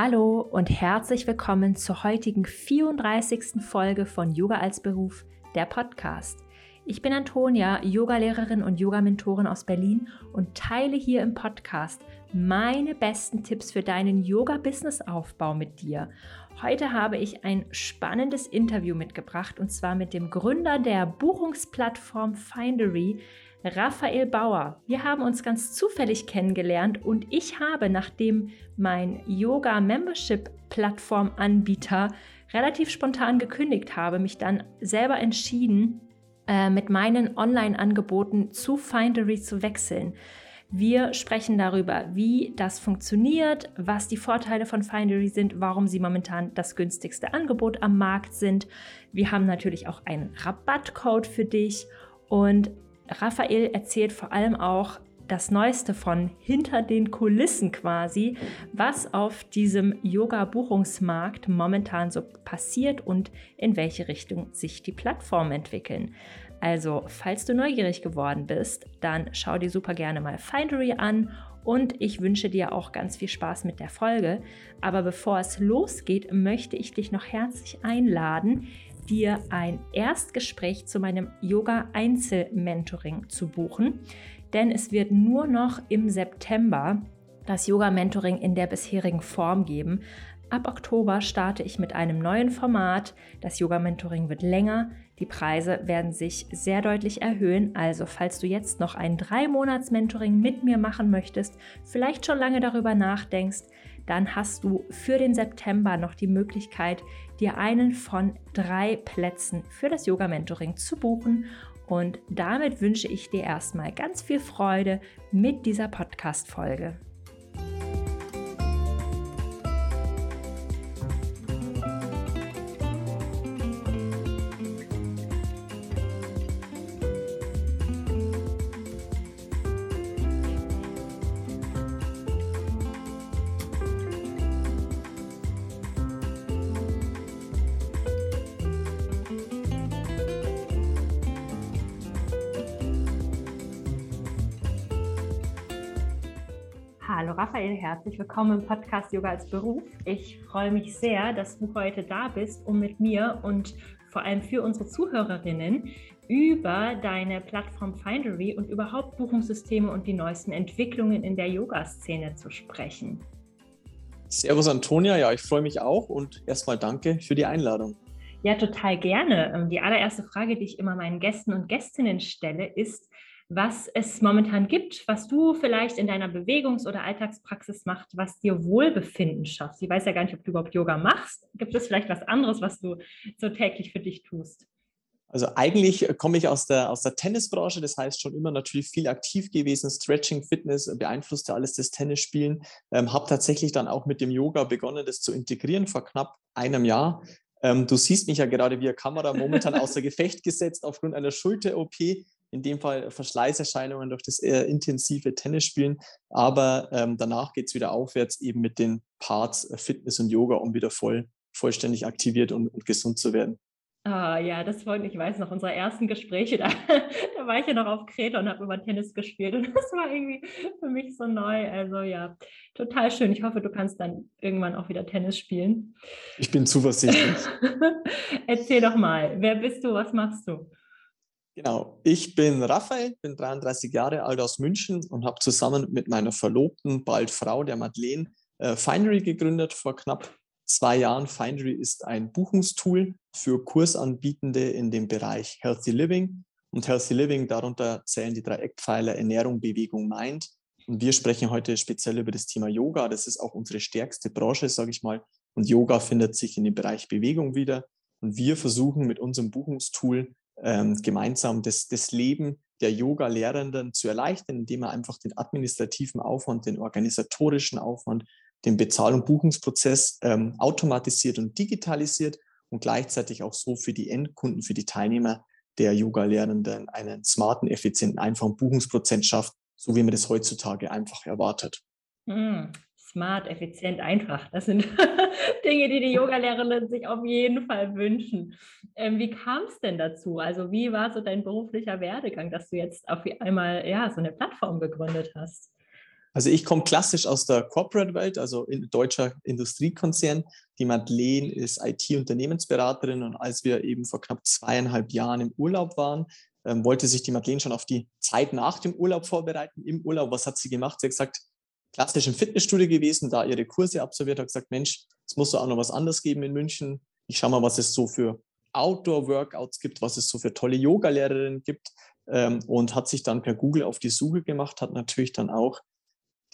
Hallo und herzlich willkommen zur heutigen 34. Folge von Yoga als Beruf, der Podcast. Ich bin Antonia, Yogalehrerin und Yogamentorin aus Berlin und teile hier im Podcast meine besten Tipps für deinen Yoga-Business-Aufbau mit dir. Heute habe ich ein spannendes Interview mitgebracht und zwar mit dem Gründer der Buchungsplattform Findery, Raphael Bauer. Wir haben uns ganz zufällig kennengelernt und ich habe, nachdem mein Yoga-Membership-Plattform-Anbieter relativ spontan gekündigt habe, mich dann selber entschieden, äh, mit meinen Online-Angeboten zu Findery zu wechseln. Wir sprechen darüber, wie das funktioniert, was die Vorteile von Findery sind, warum sie momentan das günstigste Angebot am Markt sind. Wir haben natürlich auch einen Rabattcode für dich und Raphael erzählt vor allem auch das Neueste von hinter den Kulissen quasi, was auf diesem Yoga-Buchungsmarkt momentan so passiert und in welche Richtung sich die Plattformen entwickeln. Also, falls du neugierig geworden bist, dann schau dir super gerne mal Findery an und ich wünsche dir auch ganz viel Spaß mit der Folge. Aber bevor es losgeht, möchte ich dich noch herzlich einladen, dir ein Erstgespräch zu meinem Yoga-Einzel-Mentoring zu buchen, denn es wird nur noch im September das Yoga-Mentoring in der bisherigen Form geben. Ab Oktober starte ich mit einem neuen Format. Das Yoga-Mentoring wird länger. Die Preise werden sich sehr deutlich erhöhen. Also, falls du jetzt noch ein Drei-Monats-Mentoring mit mir machen möchtest, vielleicht schon lange darüber nachdenkst, dann hast du für den September noch die Möglichkeit, dir einen von drei Plätzen für das Yoga-Mentoring zu buchen. Und damit wünsche ich dir erstmal ganz viel Freude mit dieser Podcast-Folge. Raphael, herzlich willkommen im Podcast Yoga als Beruf. Ich freue mich sehr, dass du heute da bist, um mit mir und vor allem für unsere Zuhörerinnen über deine Plattform Findery und überhaupt Buchungssysteme und die neuesten Entwicklungen in der Yoga-Szene zu sprechen. Servus Antonia, ja, ich freue mich auch und erstmal danke für die Einladung. Ja, total gerne. Ähm, die allererste Frage, die ich immer meinen Gästen und Gästinnen stelle, ist, was es momentan gibt, was du vielleicht in deiner Bewegungs- oder Alltagspraxis machst, was dir Wohlbefinden schafft. Ich weiß ja gar nicht, ob du überhaupt Yoga machst. Gibt es vielleicht was anderes, was du so täglich für dich tust? Also eigentlich komme ich aus der, aus der Tennisbranche, das heißt schon immer natürlich viel aktiv gewesen, Stretching, Fitness beeinflusste alles das Tennisspielen. Ähm, habe tatsächlich dann auch mit dem Yoga begonnen, das zu integrieren vor knapp einem Jahr. Ähm, du siehst mich ja gerade via Kamera momentan außer Gefecht gesetzt aufgrund einer Schulter-OP in dem Fall Verschleißerscheinungen durch das eher intensive Tennisspielen. Aber ähm, danach geht es wieder aufwärts, eben mit den Parts äh, Fitness und Yoga, um wieder voll, vollständig aktiviert und, und gesund zu werden. Ah, ja, das freut mich. Ich weiß noch, unsere ersten Gespräche, da, da war ich ja noch auf Kreta und habe über Tennis gespielt. Und das war irgendwie für mich so neu. Also ja, total schön. Ich hoffe, du kannst dann irgendwann auch wieder Tennis spielen. Ich bin zuversichtlich. Erzähl doch mal, wer bist du, was machst du? Genau, ich bin Raphael, bin 33 Jahre alt aus München und habe zusammen mit meiner Verlobten, bald Frau, der Madeleine, äh, Findery gegründet vor knapp zwei Jahren. Findery ist ein Buchungstool für Kursanbietende in dem Bereich Healthy Living. Und Healthy Living, darunter zählen die drei Eckpfeiler Ernährung, Bewegung, Mind. Und wir sprechen heute speziell über das Thema Yoga. Das ist auch unsere stärkste Branche, sage ich mal. Und Yoga findet sich in dem Bereich Bewegung wieder. Und wir versuchen mit unserem Buchungstool ähm, gemeinsam das, das Leben der Yoga-Lehrenden zu erleichtern, indem er einfach den administrativen Aufwand, den organisatorischen Aufwand, den Bezahl- und Buchungsprozess ähm, automatisiert und digitalisiert und gleichzeitig auch so für die Endkunden, für die Teilnehmer der Yoga-Lehrenden einen smarten, effizienten, einfachen Buchungsprozess schafft, so wie man das heutzutage einfach erwartet. Smart, effizient, einfach. Das sind Dinge, die die Yogalehrerinnen sich auf jeden Fall wünschen. Ähm, wie kam es denn dazu? Also wie war so dein beruflicher Werdegang, dass du jetzt auf einmal ja, so eine Plattform gegründet hast? Also ich komme klassisch aus der Corporate-Welt, also in deutscher Industriekonzern. Die Madeleine ist IT-Unternehmensberaterin und als wir eben vor knapp zweieinhalb Jahren im Urlaub waren, ähm, wollte sich die Madeleine schon auf die Zeit nach dem Urlaub vorbereiten. Im Urlaub, was hat sie gemacht? Sie hat gesagt, klassisch im Fitnessstudio gewesen, da ihre Kurse absolviert, hat gesagt, Mensch, es muss doch auch noch was anderes geben in München. Ich schaue mal, was es so für Outdoor-Workouts gibt, was es so für tolle Yoga-Lehrerinnen gibt ähm, und hat sich dann per Google auf die Suche gemacht, hat natürlich dann auch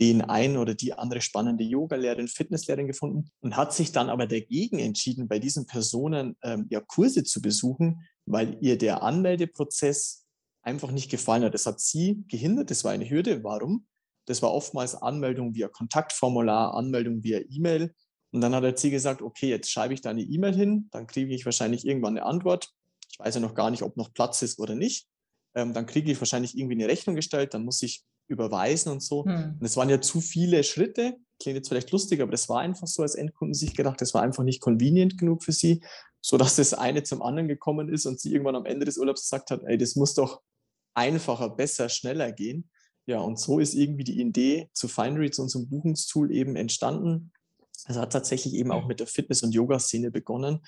den einen oder die andere spannende Yoga-Lehrerin, Fitnesslehrerin gefunden und hat sich dann aber dagegen entschieden, bei diesen Personen ähm, ja Kurse zu besuchen, weil ihr der Anmeldeprozess einfach nicht gefallen hat. Das hat sie gehindert, das war eine Hürde. Warum? Das war oftmals Anmeldung via Kontaktformular, Anmeldung via E-Mail. Und dann hat er sie gesagt, okay, jetzt schreibe ich da eine E-Mail hin, dann kriege ich wahrscheinlich irgendwann eine Antwort. Ich weiß ja noch gar nicht, ob noch Platz ist oder nicht. Ähm, dann kriege ich wahrscheinlich irgendwie eine Rechnung gestellt, dann muss ich überweisen und so. Hm. Und es waren ja zu viele Schritte. Klingt jetzt vielleicht lustig, aber das war einfach so als Endkunden sich gedacht, das war einfach nicht convenient genug für sie, sodass das eine zum anderen gekommen ist und sie irgendwann am Ende des Urlaubs gesagt hat, ey, das muss doch einfacher, besser, schneller gehen. Ja, und so ist irgendwie die Idee zu Findery, zu unserem Buchungstool eben entstanden. Es hat tatsächlich eben auch mhm. mit der Fitness- und Yoga-Szene begonnen.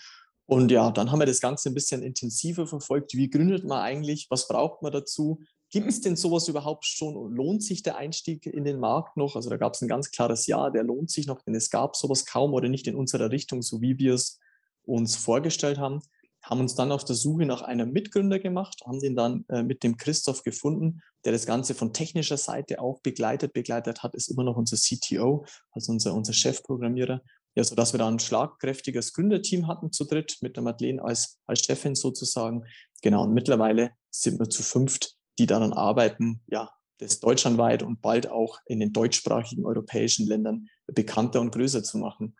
Und ja, dann haben wir das Ganze ein bisschen intensiver verfolgt. Wie gründet man eigentlich? Was braucht man dazu? Gibt es denn sowas überhaupt schon? Lohnt sich der Einstieg in den Markt noch? Also da gab es ein ganz klares Ja, der lohnt sich noch, denn es gab sowas kaum oder nicht in unserer Richtung, so wie wir es uns vorgestellt haben haben uns dann auf der Suche nach einem Mitgründer gemacht, haben den dann äh, mit dem Christoph gefunden, der das Ganze von technischer Seite auch begleitet. Begleitet hat, ist immer noch unser CTO, also unser, unser Chefprogrammierer. Ja, sodass wir da ein schlagkräftiges Gründerteam hatten zu dritt, mit der Madeleine als, als Chefin sozusagen. Genau, und mittlerweile sind wir zu fünft, die daran arbeiten, ja, das deutschlandweit und bald auch in den deutschsprachigen europäischen Ländern bekannter und größer zu machen.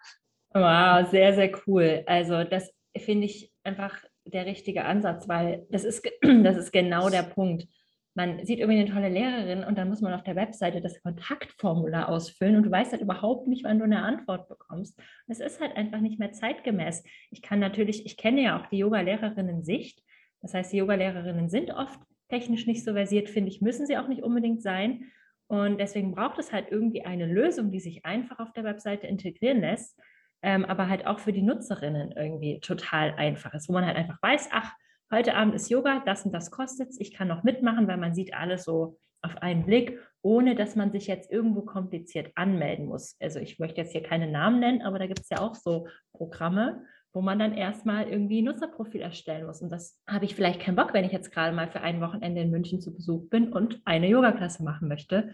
Wow, sehr, sehr cool. Also das finde ich einfach der richtige Ansatz, weil das ist, das ist genau der Punkt. Man sieht irgendwie eine tolle Lehrerin und dann muss man auf der Webseite das Kontaktformular ausfüllen und du weißt halt überhaupt nicht, wann du eine Antwort bekommst. Es ist halt einfach nicht mehr zeitgemäß. Ich kann natürlich, ich kenne ja auch die Yoga-Lehrerinnen-Sicht. Das heißt, die Yoga-Lehrerinnen sind oft technisch nicht so versiert, finde ich, müssen sie auch nicht unbedingt sein. Und deswegen braucht es halt irgendwie eine Lösung, die sich einfach auf der Webseite integrieren lässt ähm, aber halt auch für die Nutzerinnen irgendwie total einfach ist, wo man halt einfach weiß, ach, heute Abend ist Yoga, das und das kostet es, ich kann noch mitmachen, weil man sieht alles so auf einen Blick, ohne dass man sich jetzt irgendwo kompliziert anmelden muss. Also ich möchte jetzt hier keine Namen nennen, aber da gibt es ja auch so Programme, wo man dann erstmal irgendwie ein Nutzerprofil erstellen muss. Und das habe ich vielleicht keinen Bock, wenn ich jetzt gerade mal für ein Wochenende in München zu Besuch bin und eine Yoga-Klasse machen möchte.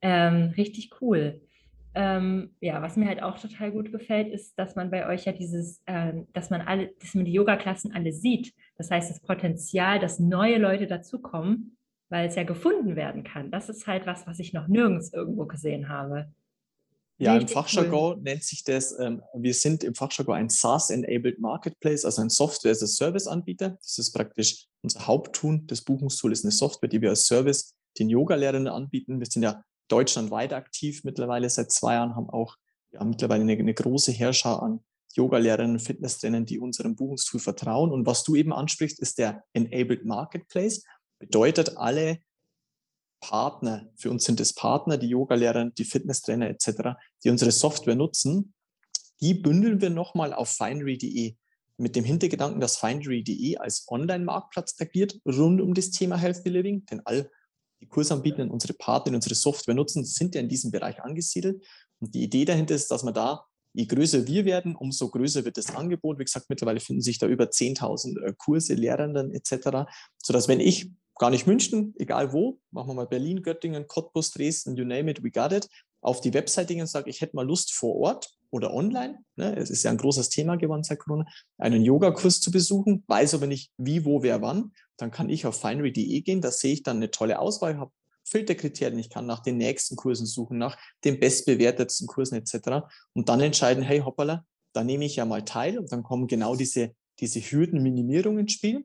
Ähm, richtig cool. Ähm, ja, was mir halt auch total gut gefällt, ist, dass man bei euch ja dieses, ähm, dass man alle, dass man die Yoga-Klassen alle sieht. Das heißt, das Potenzial, dass neue Leute dazukommen, weil es ja gefunden werden kann. Das ist halt was, was ich noch nirgends irgendwo gesehen habe. Ja, Richtig im Fachjargon cool. nennt sich das, ähm, wir sind im Fachjargon ein SaaS-enabled Marketplace, also ein Software-as-a-Service-Anbieter. Das ist praktisch unser Haupttun. Das Buchungstool ist eine Software, die wir als Service den Yoga-Lehrenden anbieten. Wir sind ja deutschlandweit aktiv mittlerweile seit zwei Jahren, haben auch ja, mittlerweile eine, eine große Herrscher an Yoga-Lehrerinnen, Fitnesstrainern, die unserem Buchungstool vertrauen. Und was du eben ansprichst, ist der Enabled Marketplace. Bedeutet, alle Partner, für uns sind es Partner, die Yoga-Lehrer, die Fitnesstrainer etc., die unsere Software nutzen, die bündeln wir nochmal auf Findery.de mit dem Hintergedanken, dass Findery.de als Online-Marktplatz agiert rund um das Thema Healthy Living, denn all die Kursanbieter, unsere Partner, unsere Software nutzen, sind ja in diesem Bereich angesiedelt. Und die Idee dahinter ist, dass man da, je größer wir werden, umso größer wird das Angebot. Wie gesagt, mittlerweile finden sich da über 10.000 äh, Kurse, Lehrenden etc., sodass wenn ich gar nicht München, egal wo, machen wir mal Berlin, Göttingen, Cottbus, Dresden, you name it, we got it, auf die Webseite gehen und sage, ich hätte mal Lust vor Ort oder online, ne, es ist ja ein großes Thema geworden seit Corona, einen Yogakurs zu besuchen, weiß aber nicht wie, wo, wer, wann, dann kann ich auf finery.de gehen, da sehe ich dann eine tolle Auswahl, habe Filterkriterien, ich kann nach den nächsten Kursen suchen, nach den bestbewertetsten Kursen etc. und dann entscheiden, hey hoppala, da nehme ich ja mal teil und dann kommen genau diese, diese Hürdenminimierung ins Spiel.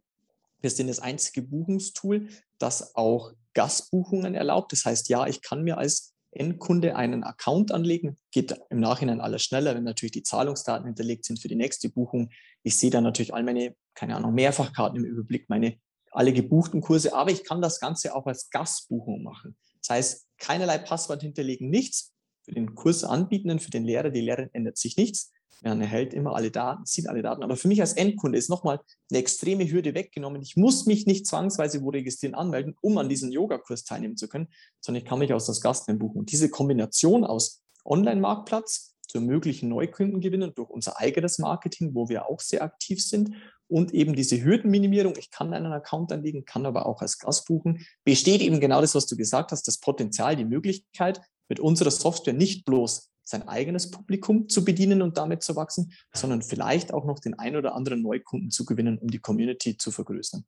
Wir sind das einzige Buchungstool, das auch Gastbuchungen erlaubt. Das heißt, ja, ich kann mir als Endkunde einen Account anlegen. Geht im Nachhinein alles schneller, wenn natürlich die Zahlungsdaten hinterlegt sind für die nächste Buchung. Ich sehe dann natürlich all meine, keine Ahnung, Mehrfachkarten im Überblick, meine alle gebuchten Kurse, aber ich kann das Ganze auch als Gastbuchung machen. Das heißt, keinerlei Passwort hinterlegen, nichts. Für den Kursanbietenden, für den Lehrer, die Lehrerin ändert sich nichts. Man erhält immer alle Daten, sieht alle Daten. Aber für mich als Endkunde ist nochmal eine extreme Hürde weggenommen. Ich muss mich nicht zwangsweise wo registrieren, anmelden, um an diesem Yogakurs teilnehmen zu können, sondern ich kann mich aus das Gast buchen. Und diese Kombination aus Online-Marktplatz zu möglichen Neukundengewinnen durch unser eigenes Marketing, wo wir auch sehr aktiv sind und eben diese Hürdenminimierung. Ich kann einen Account anlegen, kann aber auch als Gast buchen. Besteht eben genau das, was du gesagt hast, das Potenzial, die Möglichkeit, mit unserer Software nicht bloß sein eigenes Publikum zu bedienen und damit zu wachsen, sondern vielleicht auch noch den ein oder anderen Neukunden zu gewinnen, um die Community zu vergrößern.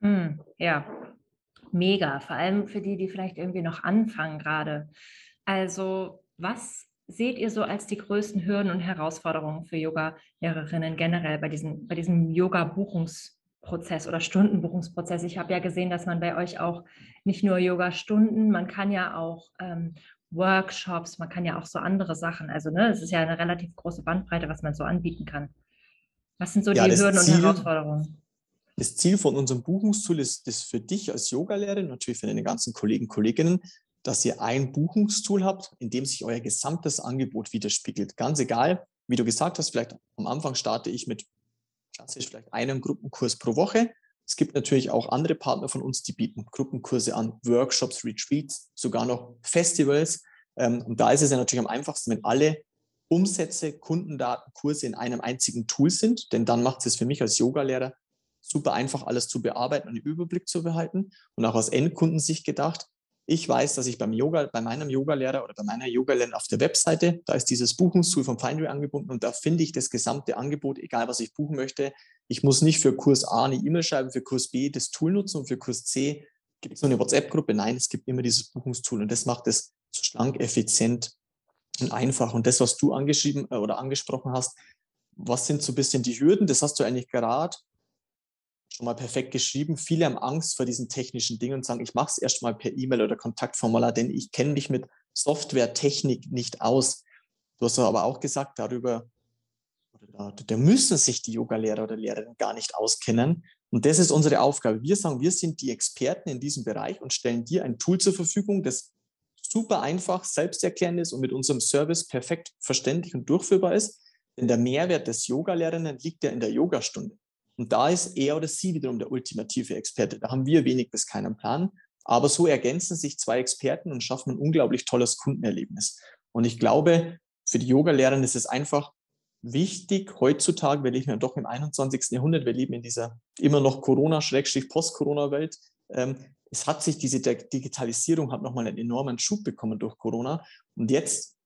Mm, ja, mega. Vor allem für die, die vielleicht irgendwie noch anfangen gerade. Also, was seht ihr so als die größten Hürden und Herausforderungen für Yoga-Lehrerinnen generell bei, diesen, bei diesem Yoga-Buchungsprozess oder Stundenbuchungsprozess? Ich habe ja gesehen, dass man bei euch auch nicht nur Yoga-Stunden, man kann ja auch ähm, Workshops, man kann ja auch so andere Sachen. Also ne, es ist ja eine relativ große Bandbreite, was man so anbieten kann. Was sind so ja, die Hürden Ziel, und Herausforderungen? Das Ziel von unserem Buchungstool ist, ist für dich als Yogalehrerin, natürlich für deine ganzen Kollegen und Kolleginnen, dass ihr ein Buchungstool habt, in dem sich euer gesamtes Angebot widerspiegelt. Ganz egal, wie du gesagt hast, vielleicht am Anfang starte ich mit klassisch vielleicht einem Gruppenkurs pro Woche. Es gibt natürlich auch andere Partner von uns, die bieten Gruppenkurse an, Workshops, Retreats, sogar noch Festivals. Ähm, und da ist es ja natürlich am einfachsten, wenn alle Umsätze, Kundendaten, Kurse in einem einzigen Tool sind, denn dann macht es für mich als Yogalehrer super einfach, alles zu bearbeiten und den Überblick zu behalten. Und auch aus Endkundensicht gedacht, ich weiß, dass ich beim Yoga, bei meinem Yogalehrer oder bei meiner Yogalehrerin auf der Webseite, da ist dieses Buchungstool von Findry angebunden und da finde ich das gesamte Angebot, egal was ich buchen möchte. Ich muss nicht für Kurs A eine E-Mail schreiben, für Kurs B das Tool nutzen und für Kurs C gibt es nur eine WhatsApp-Gruppe. Nein, es gibt immer dieses Buchungstool und das macht es so schlank, effizient und einfach. Und das, was du angeschrieben äh, oder angesprochen hast, was sind so ein bisschen die Hürden? Das hast du eigentlich gerade schon mal perfekt geschrieben. Viele haben Angst vor diesen technischen Dingen und sagen, ich mache es erst mal per E-Mail oder Kontaktformular, denn ich kenne mich mit Softwaretechnik nicht aus. Du hast aber auch gesagt, darüber, da, da müssen sich die Yoga-Lehrer oder Lehrerinnen gar nicht auskennen. Und das ist unsere Aufgabe. Wir sagen, wir sind die Experten in diesem Bereich und stellen dir ein Tool zur Verfügung, das super einfach, selbsterklärend ist und mit unserem Service perfekt verständlich und durchführbar ist. Denn der Mehrwert des Yoga-Lehrerinnen liegt ja in der Yogastunde. Und da ist er oder sie wiederum der ultimative Experte. Da haben wir wenig bis keinen Plan. Aber so ergänzen sich zwei Experten und schaffen ein unglaublich tolles Kundenerlebnis. Und ich glaube, für die Yoga-Lehrer ist es einfach wichtig, heutzutage, wir leben ja doch im 21. Jahrhundert, wir leben in dieser immer noch Corona-Post-Corona-Welt. Ähm, es hat sich diese Digitalisierung hat nochmal einen enormen Schub bekommen durch Corona. Und jetzt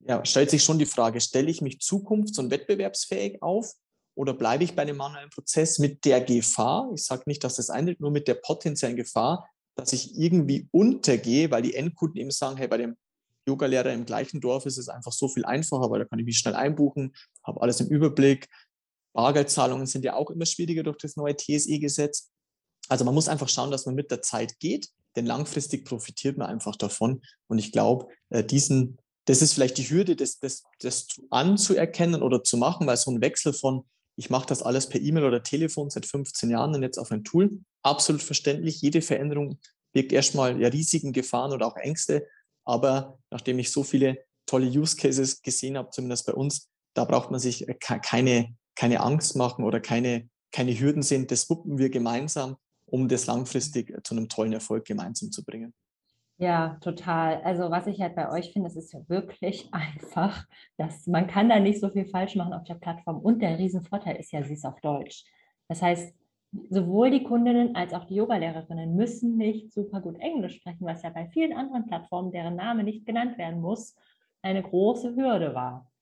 ja, stellt sich schon die Frage, stelle ich mich zukunfts- und wettbewerbsfähig auf oder bleibe ich bei dem manuellen Prozess mit der Gefahr, ich sage nicht, dass das eintritt, nur mit der potenziellen Gefahr, dass ich irgendwie untergehe, weil die Endkunden eben sagen, hey, bei dem Yogalehrer im gleichen Dorf ist es einfach so viel einfacher, weil da kann ich mich schnell einbuchen, habe alles im Überblick. Bargeldzahlungen sind ja auch immer schwieriger durch das neue TSE-Gesetz. Also man muss einfach schauen, dass man mit der Zeit geht, denn langfristig profitiert man einfach davon. Und ich glaube, äh, diesen, das ist vielleicht die Hürde, das, das, das anzuerkennen oder zu machen, weil so ein Wechsel von ich mache das alles per E-Mail oder Telefon seit 15 Jahren und jetzt auf ein Tool. Absolut verständlich. Jede Veränderung birgt erstmal ja riesigen Gefahren oder auch Ängste. Aber nachdem ich so viele tolle Use Cases gesehen habe, zumindest bei uns, da braucht man sich äh, keine, keine Angst machen oder keine, keine Hürden sehen. Das wuppen wir gemeinsam, um das langfristig äh, zu einem tollen Erfolg gemeinsam zu bringen. Ja, total. Also was ich halt bei euch finde, es ist ja wirklich einfach, dass man kann da nicht so viel falsch machen auf der Plattform. Und der Riesenvorteil ist ja, sie ist auf Deutsch. Das heißt, sowohl die Kundinnen als auch die Yogalehrerinnen müssen nicht super gut Englisch sprechen, was ja bei vielen anderen Plattformen, deren Name nicht genannt werden muss, eine große Hürde war.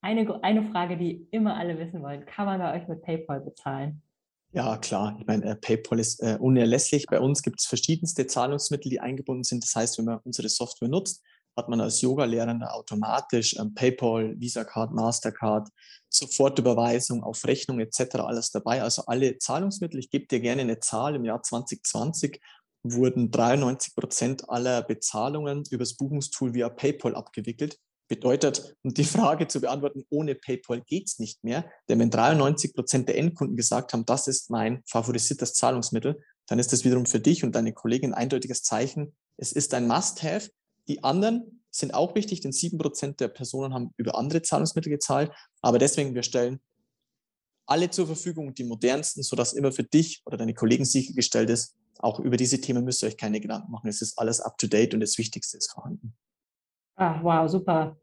Eine, eine Frage, die immer alle wissen wollen, kann man bei euch mit PayPal bezahlen? Ja, klar. Ich meine, äh, PayPal ist äh, unerlässlich. Bei uns gibt es verschiedenste Zahlungsmittel, die eingebunden sind. Das heißt, wenn man unsere Software nutzt, hat man als Yoga-Lehrender automatisch ähm, PayPal, Visa-Card, Mastercard, Sofortüberweisung auf Rechnung etc. alles dabei. Also alle Zahlungsmittel. Ich gebe dir gerne eine Zahl. Im Jahr 2020 wurden 93 Prozent aller Bezahlungen übers Buchungstool via PayPal abgewickelt. Bedeutet, um die Frage zu beantworten, ohne PayPal geht es nicht mehr. Denn wenn 93 Prozent der Endkunden gesagt haben, das ist mein favorisiertes Zahlungsmittel, dann ist das wiederum für dich und deine Kollegen ein eindeutiges Zeichen. Es ist ein Must-Have, Die anderen sind auch wichtig, denn 7% der Personen haben über andere Zahlungsmittel gezahlt. Aber deswegen, wir stellen alle zur Verfügung, die modernsten, sodass immer für dich oder deine Kollegen sichergestellt ist, auch über diese Themen müsst ihr euch keine Gedanken machen. Es ist alles up to date und das Wichtigste ist vorhanden. Ah, wow, super.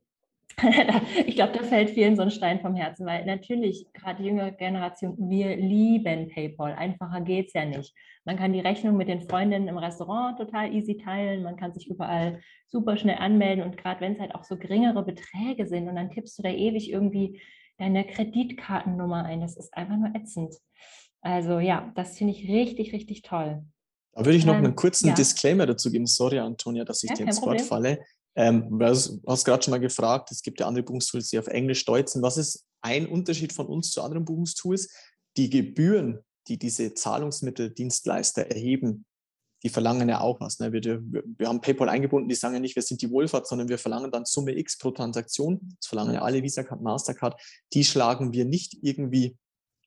ich glaube, da fällt vielen so ein Stein vom Herzen, weil natürlich, gerade die jüngere Generation, wir lieben PayPal. Einfacher geht es ja nicht. Man kann die Rechnung mit den Freundinnen im Restaurant total easy teilen, man kann sich überall super schnell anmelden und gerade wenn es halt auch so geringere Beträge sind und dann tippst du da ewig irgendwie deine Kreditkartennummer ein, das ist einfach nur ätzend. Also ja, das finde ich richtig, richtig toll. Da würde ich noch einen kurzen ja. Disclaimer dazu geben. Sorry, Antonia, dass ich ja, dir ins Wort falle. Ähm, du hast gerade schon mal gefragt, es gibt ja andere Buchungstools, die auf Englisch Deutsch sind. Was ist ein Unterschied von uns zu anderen Buchungstools? Die Gebühren, die diese Zahlungsmitteldienstleister erheben, die verlangen ja auch was. Ne? Wir, wir, haben PayPal eingebunden, die sagen ja nicht, wir sind die Wohlfahrt, sondern wir verlangen dann Summe X pro Transaktion. Das verlangen ja alle Visa Card, Mastercard. Die schlagen wir nicht irgendwie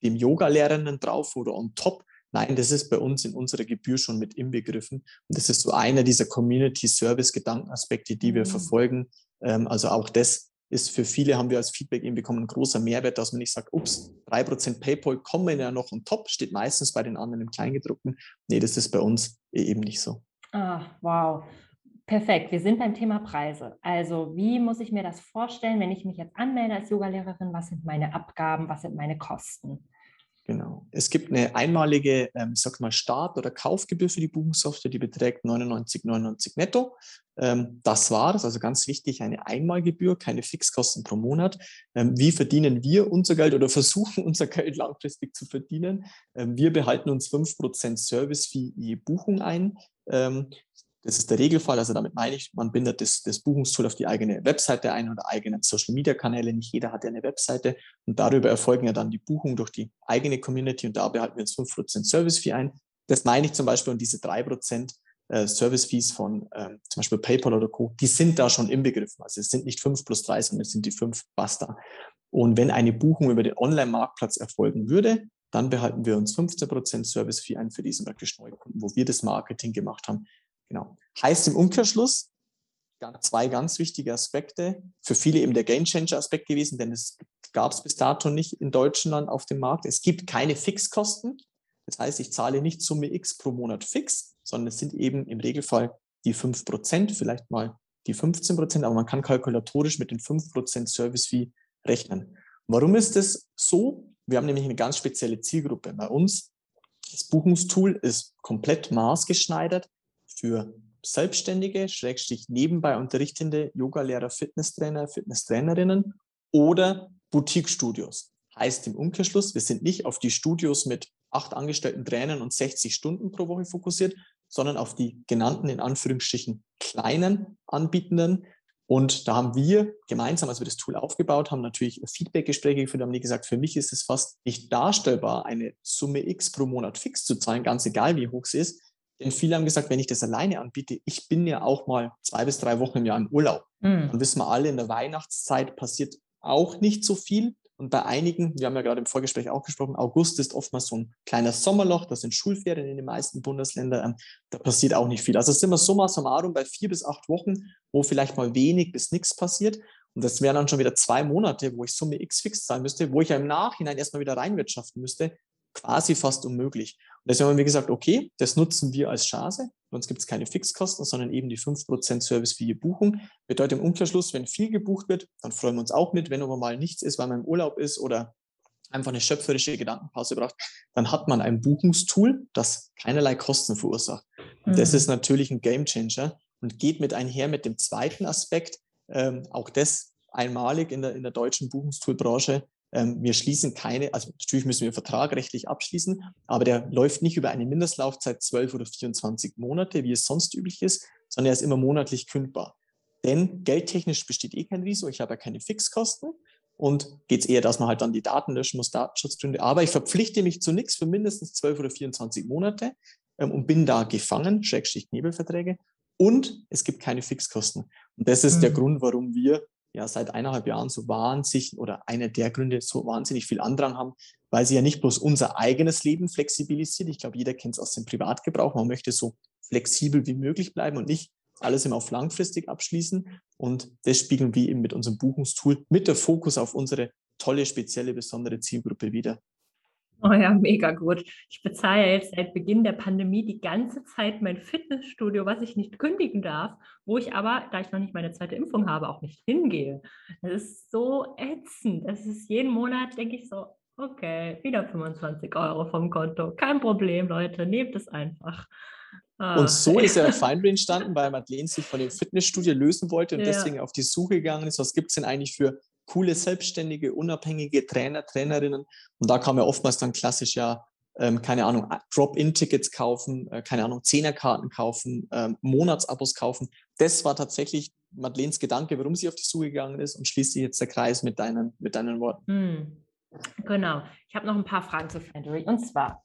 dem Yoga-Lehrenden drauf oder on top, Nein, das ist bei uns in unserer Gebühr schon mit inbegriffen. Und das ist so einer dieser Community-Service-Gedankenaspekte, die wir mhm. verfolgen. Ähm, also auch das ist für viele, haben wir als Feedback eben bekommen, ein großer Mehrwert, dass man nicht sagt, ups, drei Prozent PayPal kommen ja noch on top, steht meistens bei den anderen im Kleingedruckten. Nee, das ist bei uns eben nicht so. Ah, wow. Perfekt, wir sind beim Thema Preise. Also wie muss ich mir das vorstellen, wenn ich mich jetzt anmelde als Yogalehrerin? Was sind meine Abgaben, was sind meine Kosten? Genau. Es gibt eine einmalige, ähm, sag mal, Start- oder Kaufgebühr für die Buchungssoftware, die beträgt 99,99 netto. Ähm, das war es, also ganz wichtig, eine Einmalgebühr, keine Fixkosten pro Monat. Ähm, wie verdienen wir unser Geld oder versuchen unser Geld langfristig zu verdienen? Ähm, wir behalten uns 5% Service-Fee je Buchung ein. Das ist der Regelfall. Also damit meine ich, man bindet das, das Buchungstool auf die eigene Webseite ein oder eigene Social-Media-Kanäle. Nicht jeder hat ja eine Webseite. Und darüber erfolgen ja dann die Buchungen durch die eigene Community. Und da behalten wir uns 5% Service-Fee ein. Das meine ich zum Beispiel. Und diese 3% äh, Service-Fees von ähm, zum Beispiel PayPal oder Co., die sind da schon inbegriffen. Also es sind nicht 5 plus 3, sondern es sind die 5 basta. Und wenn eine Buchung über den Online-Marktplatz erfolgen würde, dann behalten wir uns 15% Service-Fee ein für diesen praktisch Neukunden, wo wir das Marketing gemacht haben. Genau. Heißt im Umkehrschluss, zwei ganz wichtige Aspekte, für viele eben der Gamechanger-Aspekt gewesen, denn es gab es bis dato nicht in Deutschland auf dem Markt. Es gibt keine Fixkosten. Das heißt, ich zahle nicht Summe X pro Monat fix, sondern es sind eben im Regelfall die 5%, vielleicht mal die 15%, aber man kann kalkulatorisch mit den 5% Service-Fee rechnen. Warum ist das so? Wir haben nämlich eine ganz spezielle Zielgruppe. Bei uns, das Buchungstool ist komplett maßgeschneidert für Selbstständige, Schrägstrich nebenbei unterrichtende Yogalehrer, Fitnesstrainer, Fitnesstrainerinnen oder Boutique-Studios. Heißt im Umkehrschluss, wir sind nicht auf die Studios mit acht angestellten Trainern und 60 Stunden pro Woche fokussiert, sondern auf die genannten, in Anführungsstrichen, kleinen Anbietenden. Und da haben wir gemeinsam, als wir das Tool aufgebaut haben, natürlich Feedback-Gespräche geführt, haben die gesagt, für mich ist es fast nicht darstellbar, eine Summe X pro Monat fix zu zahlen, ganz egal wie hoch sie ist, denn viele haben gesagt, wenn ich das alleine anbiete, ich bin ja auch mal zwei bis drei Wochen im Jahr im Urlaub. Mhm. Dann wissen wir alle, in der Weihnachtszeit passiert auch nicht so viel. Und bei einigen, wir haben ja gerade im Vorgespräch auch gesprochen, August ist oftmals so ein kleiner Sommerloch, das sind Schulferien in den meisten Bundesländern, ähm, da passiert auch nicht viel. Also sind wir summa summarum bei vier bis acht Wochen, wo vielleicht mal wenig bis nichts passiert. Und das wären dann schon wieder zwei Monate, wo ich Summe X fix zahlen müsste, wo ich ja im Nachhinein erstmal wieder reinwirtschaften müsste, quasi fast unmöglich. Und deswegen haben wir gesagt, okay, das nutzen wir als Chance. Bei uns gibt es keine Fixkosten, sondern eben die 5% Service für je Buchung. Bedeutet im Umkehrschluss, wenn viel gebucht wird, dann freuen wir uns auch mit. Wenn aber mal nichts ist, weil man im Urlaub ist oder einfach eine schöpferische Gedankenpause braucht, dann hat man ein Buchungstool, das keinerlei Kosten verursacht. Mhm. das ist natürlich ein Gamechanger und geht mit einher mit dem zweiten Aspekt, ähm, auch das einmalig in der, in der deutschen Buchungstoolbranche, wir schließen keine, also natürlich müssen wir vertragrechtlich abschließen, aber der läuft nicht über eine Mindestlaufzeit 12 oder 24 Monate, wie es sonst üblich ist, sondern er ist immer monatlich kündbar. Denn geldtechnisch besteht eh kein Risiko, ich habe ja keine Fixkosten und geht es eher, dass man halt dann die Daten löschen muss, Datenschutzgründe. Aber ich verpflichte mich zu nichts für mindestens 12 oder 24 Monate ähm, und bin da gefangen, Schrägstrich Nebelverträge. Und es gibt keine Fixkosten. Und das ist mhm. der Grund, warum wir ja seit eineinhalb Jahren so wahnsinnig oder einer der Gründe so wahnsinnig viel Andrang haben, weil sie ja nicht bloß unser eigenes Leben flexibilisiert. Ich glaube, jeder kennt es aus dem Privatgebrauch. Man möchte so flexibel wie möglich bleiben und nicht alles immer auf langfristig abschließen und das spiegeln wir eben mit unserem Buchungstool mit der Fokus auf unsere tolle, spezielle, besondere Zielgruppe wieder. Oh ja, mega gut. Ich bezahle jetzt seit Beginn der Pandemie die ganze Zeit mein Fitnessstudio, was ich nicht kündigen darf, wo ich aber, da ich noch nicht meine zweite Impfung habe, auch nicht hingehe. Das ist so ätzend. Das ist jeden Monat, denke ich so, okay, wieder 25 Euro vom Konto. Kein Problem, Leute, nehmt es einfach. Ah, und so ist ja Finder entstanden, weil Madeleine sich von dem Fitnessstudio lösen wollte und ja. deswegen auf die Suche gegangen ist, was gibt es denn eigentlich für coole, selbstständige, unabhängige Trainer, Trainerinnen. Und da kann man oftmals dann klassisch ja, ähm, keine Ahnung, Drop-In-Tickets kaufen, äh, keine Ahnung, Zehnerkarten kaufen, ähm, Monatsabos kaufen. Das war tatsächlich Madeleines Gedanke, warum sie auf die Suche gegangen ist und schließt sich jetzt der Kreis mit deinen, mit deinen Worten. Hm. Genau. Ich habe noch ein paar Fragen zu Fandory. Und zwar,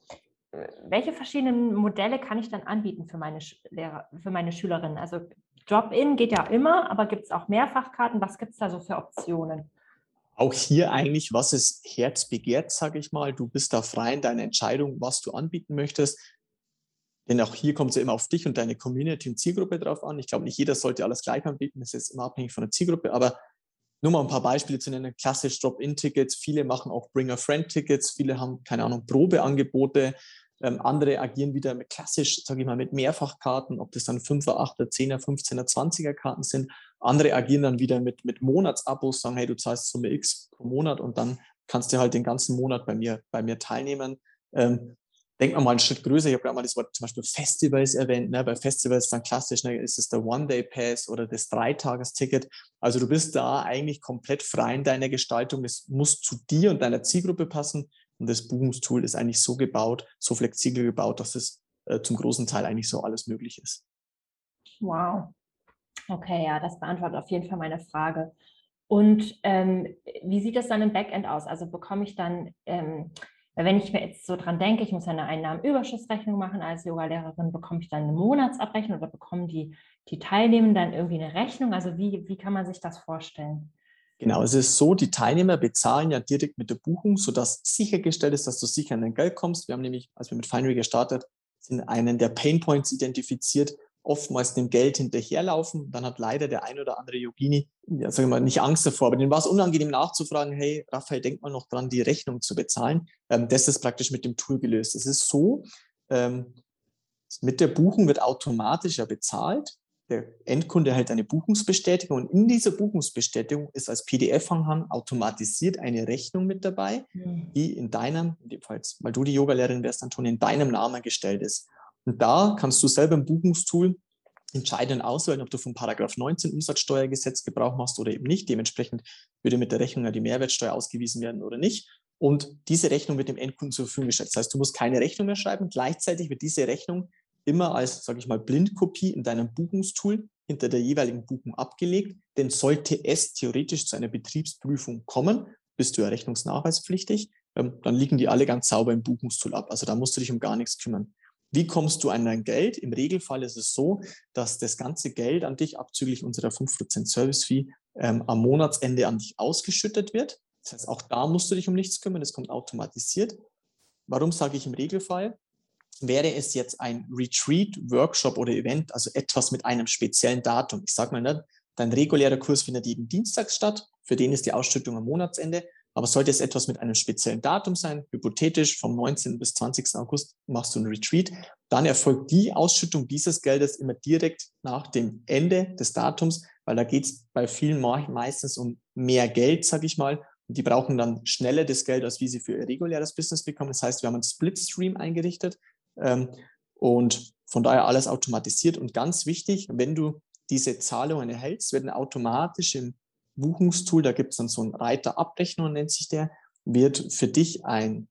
äh, welche verschiedenen Modelle kann ich dann anbieten für meine, Lehrer, für meine Schülerinnen? Also Drop-in geht ja immer, aber gibt es auch Mehrfachkarten? Was gibt es da so für Optionen? Auch hier eigentlich, was es Herz begehrt, sage ich mal. Du bist da frei in deiner Entscheidung, was du anbieten möchtest. Denn auch hier kommt es ja immer auf dich und deine Community und Zielgruppe drauf an. Ich glaube, nicht jeder sollte alles gleich anbieten. Das ist immer abhängig von der Zielgruppe. Aber nur mal ein paar Beispiele zu nennen. Klassisch Drop-in-Tickets. Viele machen auch Bring-a-Friend-Tickets. Viele haben, keine Ahnung, Probeangebote. Ähm, andere agieren wieder mit klassisch, sage ich mal, mit Mehrfachkarten, ob das dann 5er, 8er, 10er, 15er, 20er Karten sind. Andere agieren dann wieder mit, mit Monatsabos, sagen, hey, du zahlst Summe X pro Monat und dann kannst du halt den ganzen Monat bei mir, bei mir teilnehmen. Ähm, denkt man mal einen Schritt größer. Ich habe gerade mal das Wort zum Beispiel Festivals erwähnt. Ne? Bei Festivals dann klassisch ne, ist es der One-Day-Pass oder das Dreitagesticket. Also du bist da eigentlich komplett frei in deiner Gestaltung. Es muss zu dir und deiner Zielgruppe passen. Und das Buchungstool ist eigentlich so gebaut, so flexibel gebaut, dass es äh, zum großen Teil eigentlich so alles möglich ist. Wow. Okay, ja, das beantwortet auf jeden Fall meine Frage. Und ähm, wie sieht das dann im Backend aus? Also bekomme ich dann, ähm, wenn ich mir jetzt so dran denke, ich muss eine Einnahmenüberschussrechnung machen als Yogalehrerin, bekomme ich dann eine Monatsabrechnung oder bekommen die, die Teilnehmenden dann irgendwie eine Rechnung? Also wie, wie kann man sich das vorstellen? Genau, es ist so, die Teilnehmer bezahlen ja direkt mit der Buchung, sodass sichergestellt ist, dass du sicher an dein Geld kommst. Wir haben nämlich, als wir mit Finery gestartet, sind einen der Painpoints identifiziert, oftmals dem Geld hinterherlaufen. Dann hat leider der ein oder andere Yogini, ja, sagen wir mal, nicht Angst davor, aber denen war es unangenehm nachzufragen, hey, Raphael, denk mal noch dran, die Rechnung zu bezahlen. Ähm, das ist praktisch mit dem Tool gelöst. Es ist so, ähm, mit der Buchung wird automatisch ja bezahlt der Endkunde erhält eine Buchungsbestätigung und in dieser Buchungsbestätigung ist als PDF-Anhang automatisiert eine Rechnung mit dabei, mhm. die in deinem, in dem Fall, weil du die Yogalehrerin wärst, Antonia, in deinem Namen gestellt ist. Und da kannst du selber im Buchungstool entscheiden auswählen, ob du vom Paragraph 19 Umsatzsteuergesetz Gebrauch machst oder eben nicht. Dementsprechend würde mit der Rechnung ja die Mehrwertsteuer ausgewiesen werden oder nicht. Und diese Rechnung wird dem Endkunden zur Verfügung gestellt. Das heißt, du musst keine Rechnung mehr schreiben. Gleichzeitig wird diese Rechnung immer als, sage ich mal, Blindkopie in deinem Buchungstool hinter der jeweiligen Buchung abgelegt. Denn sollte es theoretisch zu einer Betriebsprüfung kommen, bist du ja rechnungsnachweispflichtig, ähm, dann liegen die alle ganz sauber im Buchungstool ab. Also da musst du dich um gar nichts kümmern. Wie kommst du an dein Geld? Im Regelfall ist es so, dass das ganze Geld an dich abzüglich unserer 5% Service-Fee ähm, am Monatsende an dich ausgeschüttet wird. Das heißt, auch da musst du dich um nichts kümmern, das kommt automatisiert. Warum sage ich im Regelfall? Wäre es jetzt ein Retreat, Workshop oder Event, also etwas mit einem speziellen Datum. Ich sage mal, ne, dein regulärer Kurs findet jeden Dienstag statt, für den ist die Ausschüttung am Monatsende. Aber sollte es etwas mit einem speziellen Datum sein, hypothetisch vom 19. bis 20. August machst du ein Retreat, dann erfolgt die Ausschüttung dieses Geldes immer direkt nach dem Ende des Datums, weil da geht es bei vielen meistens um mehr Geld, sage ich mal. Und die brauchen dann schneller das Geld, als wie sie für ihr reguläres Business bekommen. Das heißt, wir haben einen Split-Stream eingerichtet. Ähm, und von daher alles automatisiert. Und ganz wichtig, wenn du diese Zahlungen erhältst, werden automatisch im Buchungstool, da gibt es dann so einen Reiter Abrechnung, nennt sich der, wird für dich ein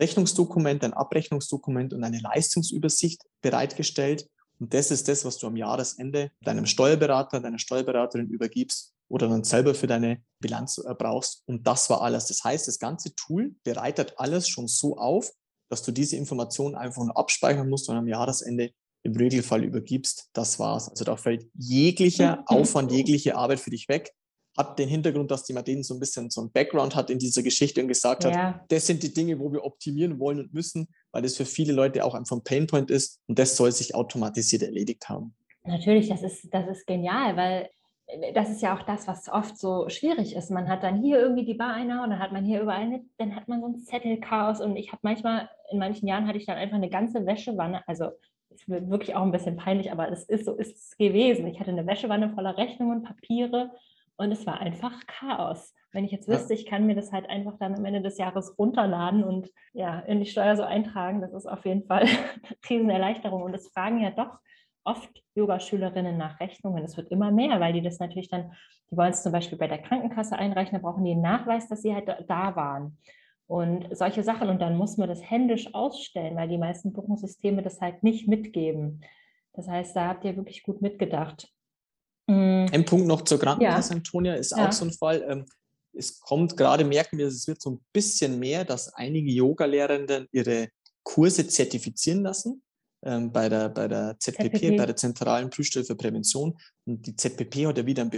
Rechnungsdokument, ein Abrechnungsdokument und eine Leistungsübersicht bereitgestellt. Und das ist das, was du am Jahresende deinem Steuerberater, deiner Steuerberaterin übergibst oder dann selber für deine Bilanz äh, brauchst. Und das war alles. Das heißt, das ganze Tool bereitet alles schon so auf, dass du diese Informationen einfach nur abspeichern musst und am Jahresende im Regelfall übergibst. Das war's. Also da fällt jeglicher Aufwand, jegliche Arbeit für dich weg. Hat den Hintergrund, dass die Madeleine so ein bisschen so ein Background hat in dieser Geschichte und gesagt ja. hat, das sind die Dinge, wo wir optimieren wollen und müssen, weil das für viele Leute auch einfach ein Painpoint ist und das soll sich automatisiert erledigt haben. Natürlich, das ist, das ist genial, weil das ist ja auch das, was oft so schwierig ist. Man hat dann hier irgendwie die Bar einer und dann hat man hier überall, eine, dann hat man so ein Zettelchaos und ich habe manchmal, in manchen Jahren hatte ich dann einfach eine ganze Wäschewanne, also ist wirklich auch ein bisschen peinlich, aber es ist so ist es gewesen. Ich hatte eine Wäschewanne voller Rechnungen, Papiere und es war einfach Chaos. Wenn ich jetzt wüsste, ich kann mir das halt einfach dann am Ende des Jahres runterladen und ja, in die Steuer so eintragen, das ist auf jeden Fall eine Riesenerleichterung. Und es fragen ja doch oft Yogaschülerinnen nach Rechnungen. Es wird immer mehr, weil die das natürlich dann, die wollen es zum Beispiel bei der Krankenkasse einreichen, da brauchen die einen Nachweis, dass sie halt da waren. Und solche Sachen. Und dann muss man das händisch ausstellen, weil die meisten Buchungssysteme das halt nicht mitgeben. Das heißt, da habt ihr wirklich gut mitgedacht. Mm. Ein Punkt noch zur Krankenkasse, ja. Antonia, ist ja. auch so ein Fall. Ähm, es kommt gerade, merken wir, es wird so ein bisschen mehr, dass einige Yoga-Lehrenden ihre Kurse zertifizieren lassen ähm, bei, der, bei der ZPP, ZPP, bei der Zentralen Prüfstelle für Prävention. Und die ZPP hat ja wieder einen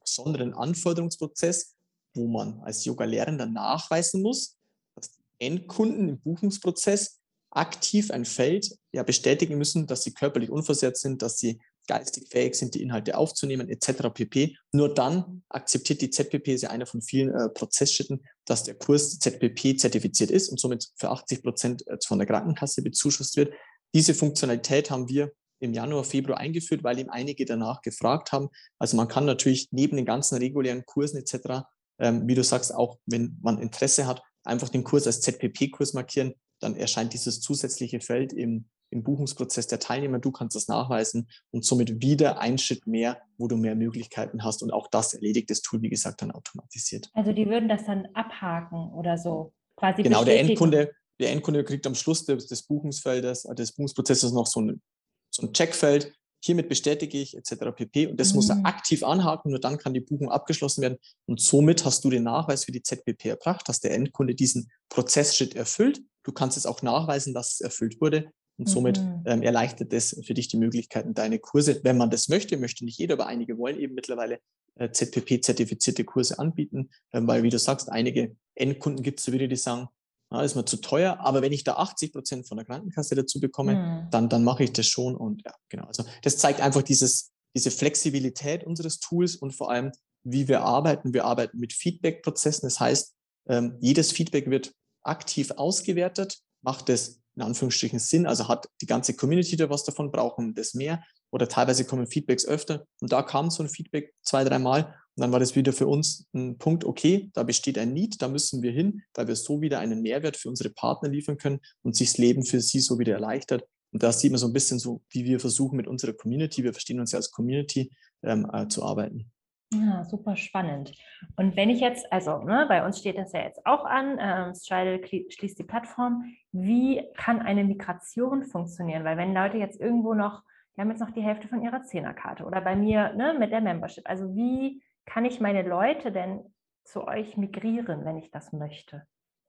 besonderen Anforderungsprozess, wo man als Yoga-Lehrender nachweisen muss, dass Endkunden im Buchungsprozess aktiv ein Feld ja, bestätigen müssen, dass sie körperlich unversehrt sind, dass sie geistig fähig sind, die Inhalte aufzunehmen, etc. pp. Nur dann akzeptiert die ZPP, ist ja einer von vielen äh, Prozessschritten, dass der Kurs ZPP zertifiziert ist und somit für 80 Prozent äh, von der Krankenkasse bezuschusst wird. Diese Funktionalität haben wir im Januar, Februar eingeführt, weil ihm einige danach gefragt haben. Also man kann natürlich neben den ganzen regulären Kursen etc., ähm, wie du sagst, auch wenn man Interesse hat, einfach den Kurs als ZPP-Kurs markieren. Dann erscheint dieses zusätzliche Feld im im Buchungsprozess der Teilnehmer, du kannst das nachweisen und somit wieder ein Schritt mehr, wo du mehr Möglichkeiten hast und auch das erledigt das Tool, wie gesagt, dann automatisiert. Also die würden das dann abhaken oder so quasi Genau, der Endkunde, der Endkunde kriegt am Schluss des, des Buchungsfeldes, äh, des Buchungsprozesses noch so ein, so ein Checkfeld, hiermit bestätige ich etc. pp. Und das mhm. muss er mhm. aktiv anhaken, nur dann kann die Buchung abgeschlossen werden. Und somit hast du den Nachweis für die ZPP erbracht, dass der Endkunde diesen Prozessschritt erfüllt. Du kannst es auch nachweisen, dass es erfüllt wurde. Und somit mhm. ähm, erleichtert es für dich die Möglichkeiten, deine Kurse, wenn man das möchte, möchte nicht jeder, aber einige wollen eben mittlerweile äh, ZPP-zertifizierte Kurse anbieten, ähm, weil, wie du sagst, einige Endkunden gibt es wieder, die sagen, na, ist mir zu teuer, aber wenn ich da 80 Prozent von der Krankenkasse dazu bekomme, mhm. dann, dann mache ich das schon. Und ja, genau. Also das zeigt einfach dieses, diese Flexibilität unseres Tools und vor allem, wie wir arbeiten. Wir arbeiten mit Feedback-Prozessen. Das heißt, ähm, jedes Feedback wird aktiv ausgewertet, macht es in Anführungsstrichen Sinn? Also hat die ganze Community da was davon, brauchen das mehr? Oder teilweise kommen Feedbacks öfter. Und da kam so ein Feedback zwei, dreimal. Und dann war das wieder für uns ein Punkt, okay, da besteht ein Need, da müssen wir hin, weil wir so wieder einen Mehrwert für unsere Partner liefern können und sich das Leben für sie so wieder erleichtert. Und da sieht man so ein bisschen so, wie wir versuchen mit unserer Community, wir verstehen uns ja als Community, ähm, äh, zu arbeiten. Ja, super spannend. Und wenn ich jetzt, also ne, bei uns steht das ja jetzt auch an, ähm, Stridal schließt die Plattform. Wie kann eine Migration funktionieren? Weil wenn Leute jetzt irgendwo noch, die haben jetzt noch die Hälfte von ihrer Zehnerkarte oder bei mir ne, mit der Membership. Also wie kann ich meine Leute denn zu euch migrieren, wenn ich das möchte?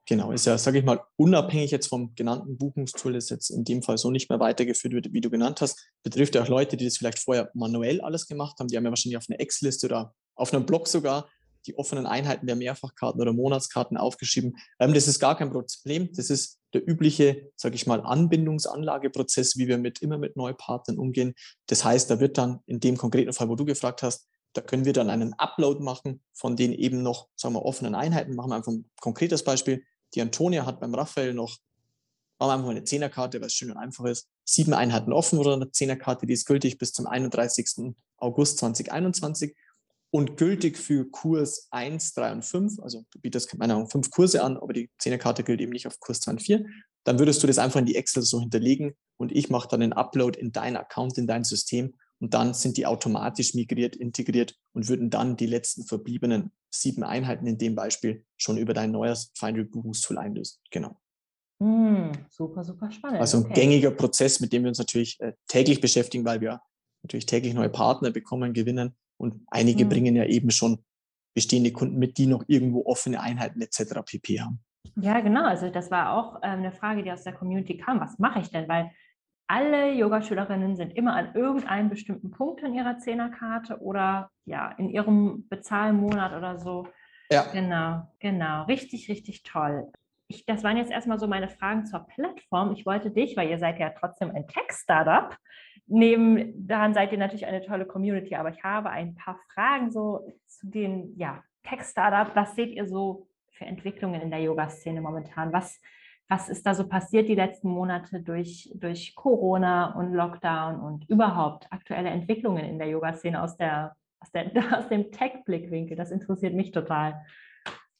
Genau, ist ja, sage ich mal, unabhängig jetzt vom genannten Buchungstool, das jetzt in dem Fall so nicht mehr weitergeführt wird, wie du genannt hast, betrifft ja auch Leute, die das vielleicht vorher manuell alles gemacht haben. Die haben ja wahrscheinlich auf einer Excel-Liste oder auf einem Blog sogar die offenen Einheiten der Mehrfachkarten oder Monatskarten aufgeschrieben. Ähm, das ist gar kein Problem. Das ist der übliche, sage ich mal, Anbindungsanlageprozess, wie wir mit immer mit Neupartnern umgehen. Das heißt, da wird dann in dem konkreten Fall, wo du gefragt hast, da können wir dann einen Upload machen von den eben noch, sagen wir, offenen Einheiten. Machen wir einfach ein konkretes Beispiel. Die Antonia hat beim Raphael noch, machen wir einfach eine Zehnerkarte, weil es schön und einfach ist, sieben Einheiten offen oder eine Zehnerkarte, die ist gültig bis zum 31. August 2021 und gültig für Kurs 1, 3 und 5. Also du bietest, keine Ahnung, fünf Kurse an, aber die Zehnerkarte gilt eben nicht auf Kurs 2 und 4. Dann würdest du das einfach in die Excel so hinterlegen und ich mache dann den Upload in dein Account, in dein System und dann sind die automatisch migriert, integriert und würden dann die letzten verbliebenen sieben Einheiten in dem Beispiel schon über dein neues Finder-Buchungstool einlösen. Genau. Mm, super, super spannend. Also ein okay. gängiger Prozess, mit dem wir uns natürlich äh, täglich beschäftigen, weil wir natürlich täglich neue Partner bekommen, gewinnen und einige mm. bringen ja eben schon bestehende Kunden mit, die noch irgendwo offene Einheiten etc. pp haben. Ja, genau. Also das war auch äh, eine Frage, die aus der Community kam. Was mache ich denn? Weil alle Yogaschülerinnen sind immer an irgendeinem bestimmten Punkt in ihrer Zehnerkarte oder ja, in ihrem Bezahlmonat oder so. Ja. Genau, genau. Richtig, richtig toll. Ich, das waren jetzt erstmal so meine Fragen zur Plattform. Ich wollte dich, weil ihr seid ja trotzdem ein Tech-Startup, neben daran seid ihr natürlich eine tolle Community, aber ich habe ein paar Fragen so zu den ja, Tech-Startup. Was seht ihr so für Entwicklungen in der Yoga-Szene momentan? Was, was ist da so passiert die letzten Monate durch, durch Corona und Lockdown und überhaupt aktuelle Entwicklungen in der Yoga-Szene aus, der, aus, der, aus dem Tech-Blickwinkel? Das interessiert mich total.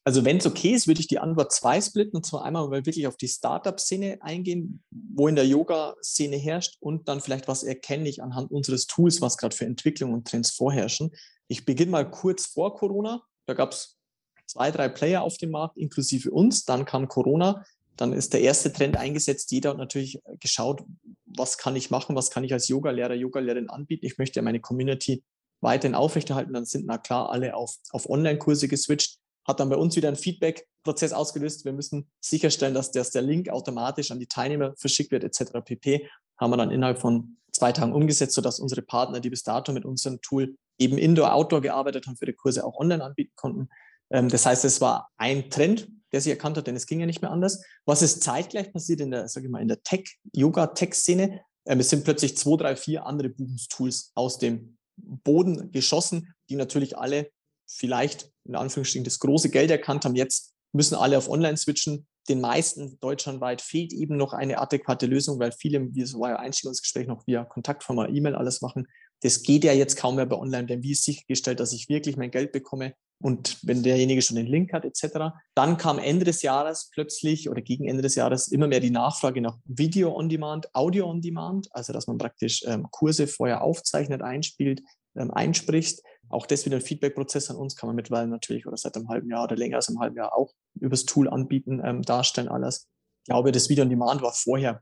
Also wenn es okay ist, würde ich die Antwort zwei splitten. Und zwar einmal, weil wir wirklich auf die Startup-Szene eingehen, wo in der Yoga-Szene herrscht und dann vielleicht, was erkenne ich anhand unseres Tools, was gerade für Entwicklungen und Trends vorherrschen. Ich beginne mal kurz vor Corona. Da gab es zwei, drei Player auf dem Markt, inklusive uns. Dann kam Corona. Dann ist der erste Trend eingesetzt. Jeder hat natürlich geschaut, was kann ich machen, was kann ich als Yoga-Lehrer, Yoga-Lehrerin anbieten. Ich möchte ja meine Community weiterhin aufrechterhalten. Dann sind na klar alle auf, auf Online-Kurse geswitcht hat dann bei uns wieder einen Feedback-Prozess ausgelöst. Wir müssen sicherstellen, dass, dass der Link automatisch an die Teilnehmer verschickt wird, etc. pp. Haben wir dann innerhalb von zwei Tagen umgesetzt, sodass unsere Partner, die bis dato mit unserem Tool eben Indoor-Outdoor gearbeitet haben, für die Kurse auch online anbieten konnten. Ähm, das heißt, es war ein Trend, der sich erkannt hat, denn es ging ja nicht mehr anders. Was ist zeitgleich passiert in der, sage ich mal, in der Tech, Yoga-Tech-Szene? Ähm, es sind plötzlich zwei, drei, vier andere Buchungstools aus dem Boden geschossen, die natürlich alle vielleicht in Anführungsstrichen das große Geld erkannt haben, jetzt müssen alle auf Online switchen. Den meisten deutschlandweit fehlt eben noch eine adäquate Lösung, weil viele, wie es war ja Einstellungsgespräch, noch via Kontaktformular, E-Mail alles machen. Das geht ja jetzt kaum mehr bei Online, denn wie ist sichergestellt, dass ich wirklich mein Geld bekomme und wenn derjenige schon den Link hat etc. Dann kam Ende des Jahres plötzlich oder gegen Ende des Jahres immer mehr die Nachfrage nach Video on Demand, Audio on Demand, also dass man praktisch ähm, Kurse vorher aufzeichnet, einspielt, ähm, einspricht. Auch das wieder ein Feedback-Prozess an uns, kann man mittlerweile natürlich oder seit einem halben Jahr oder länger als einem halben Jahr auch übers Tool anbieten, ähm, darstellen, alles. Ich glaube, das Video on Demand war vorher,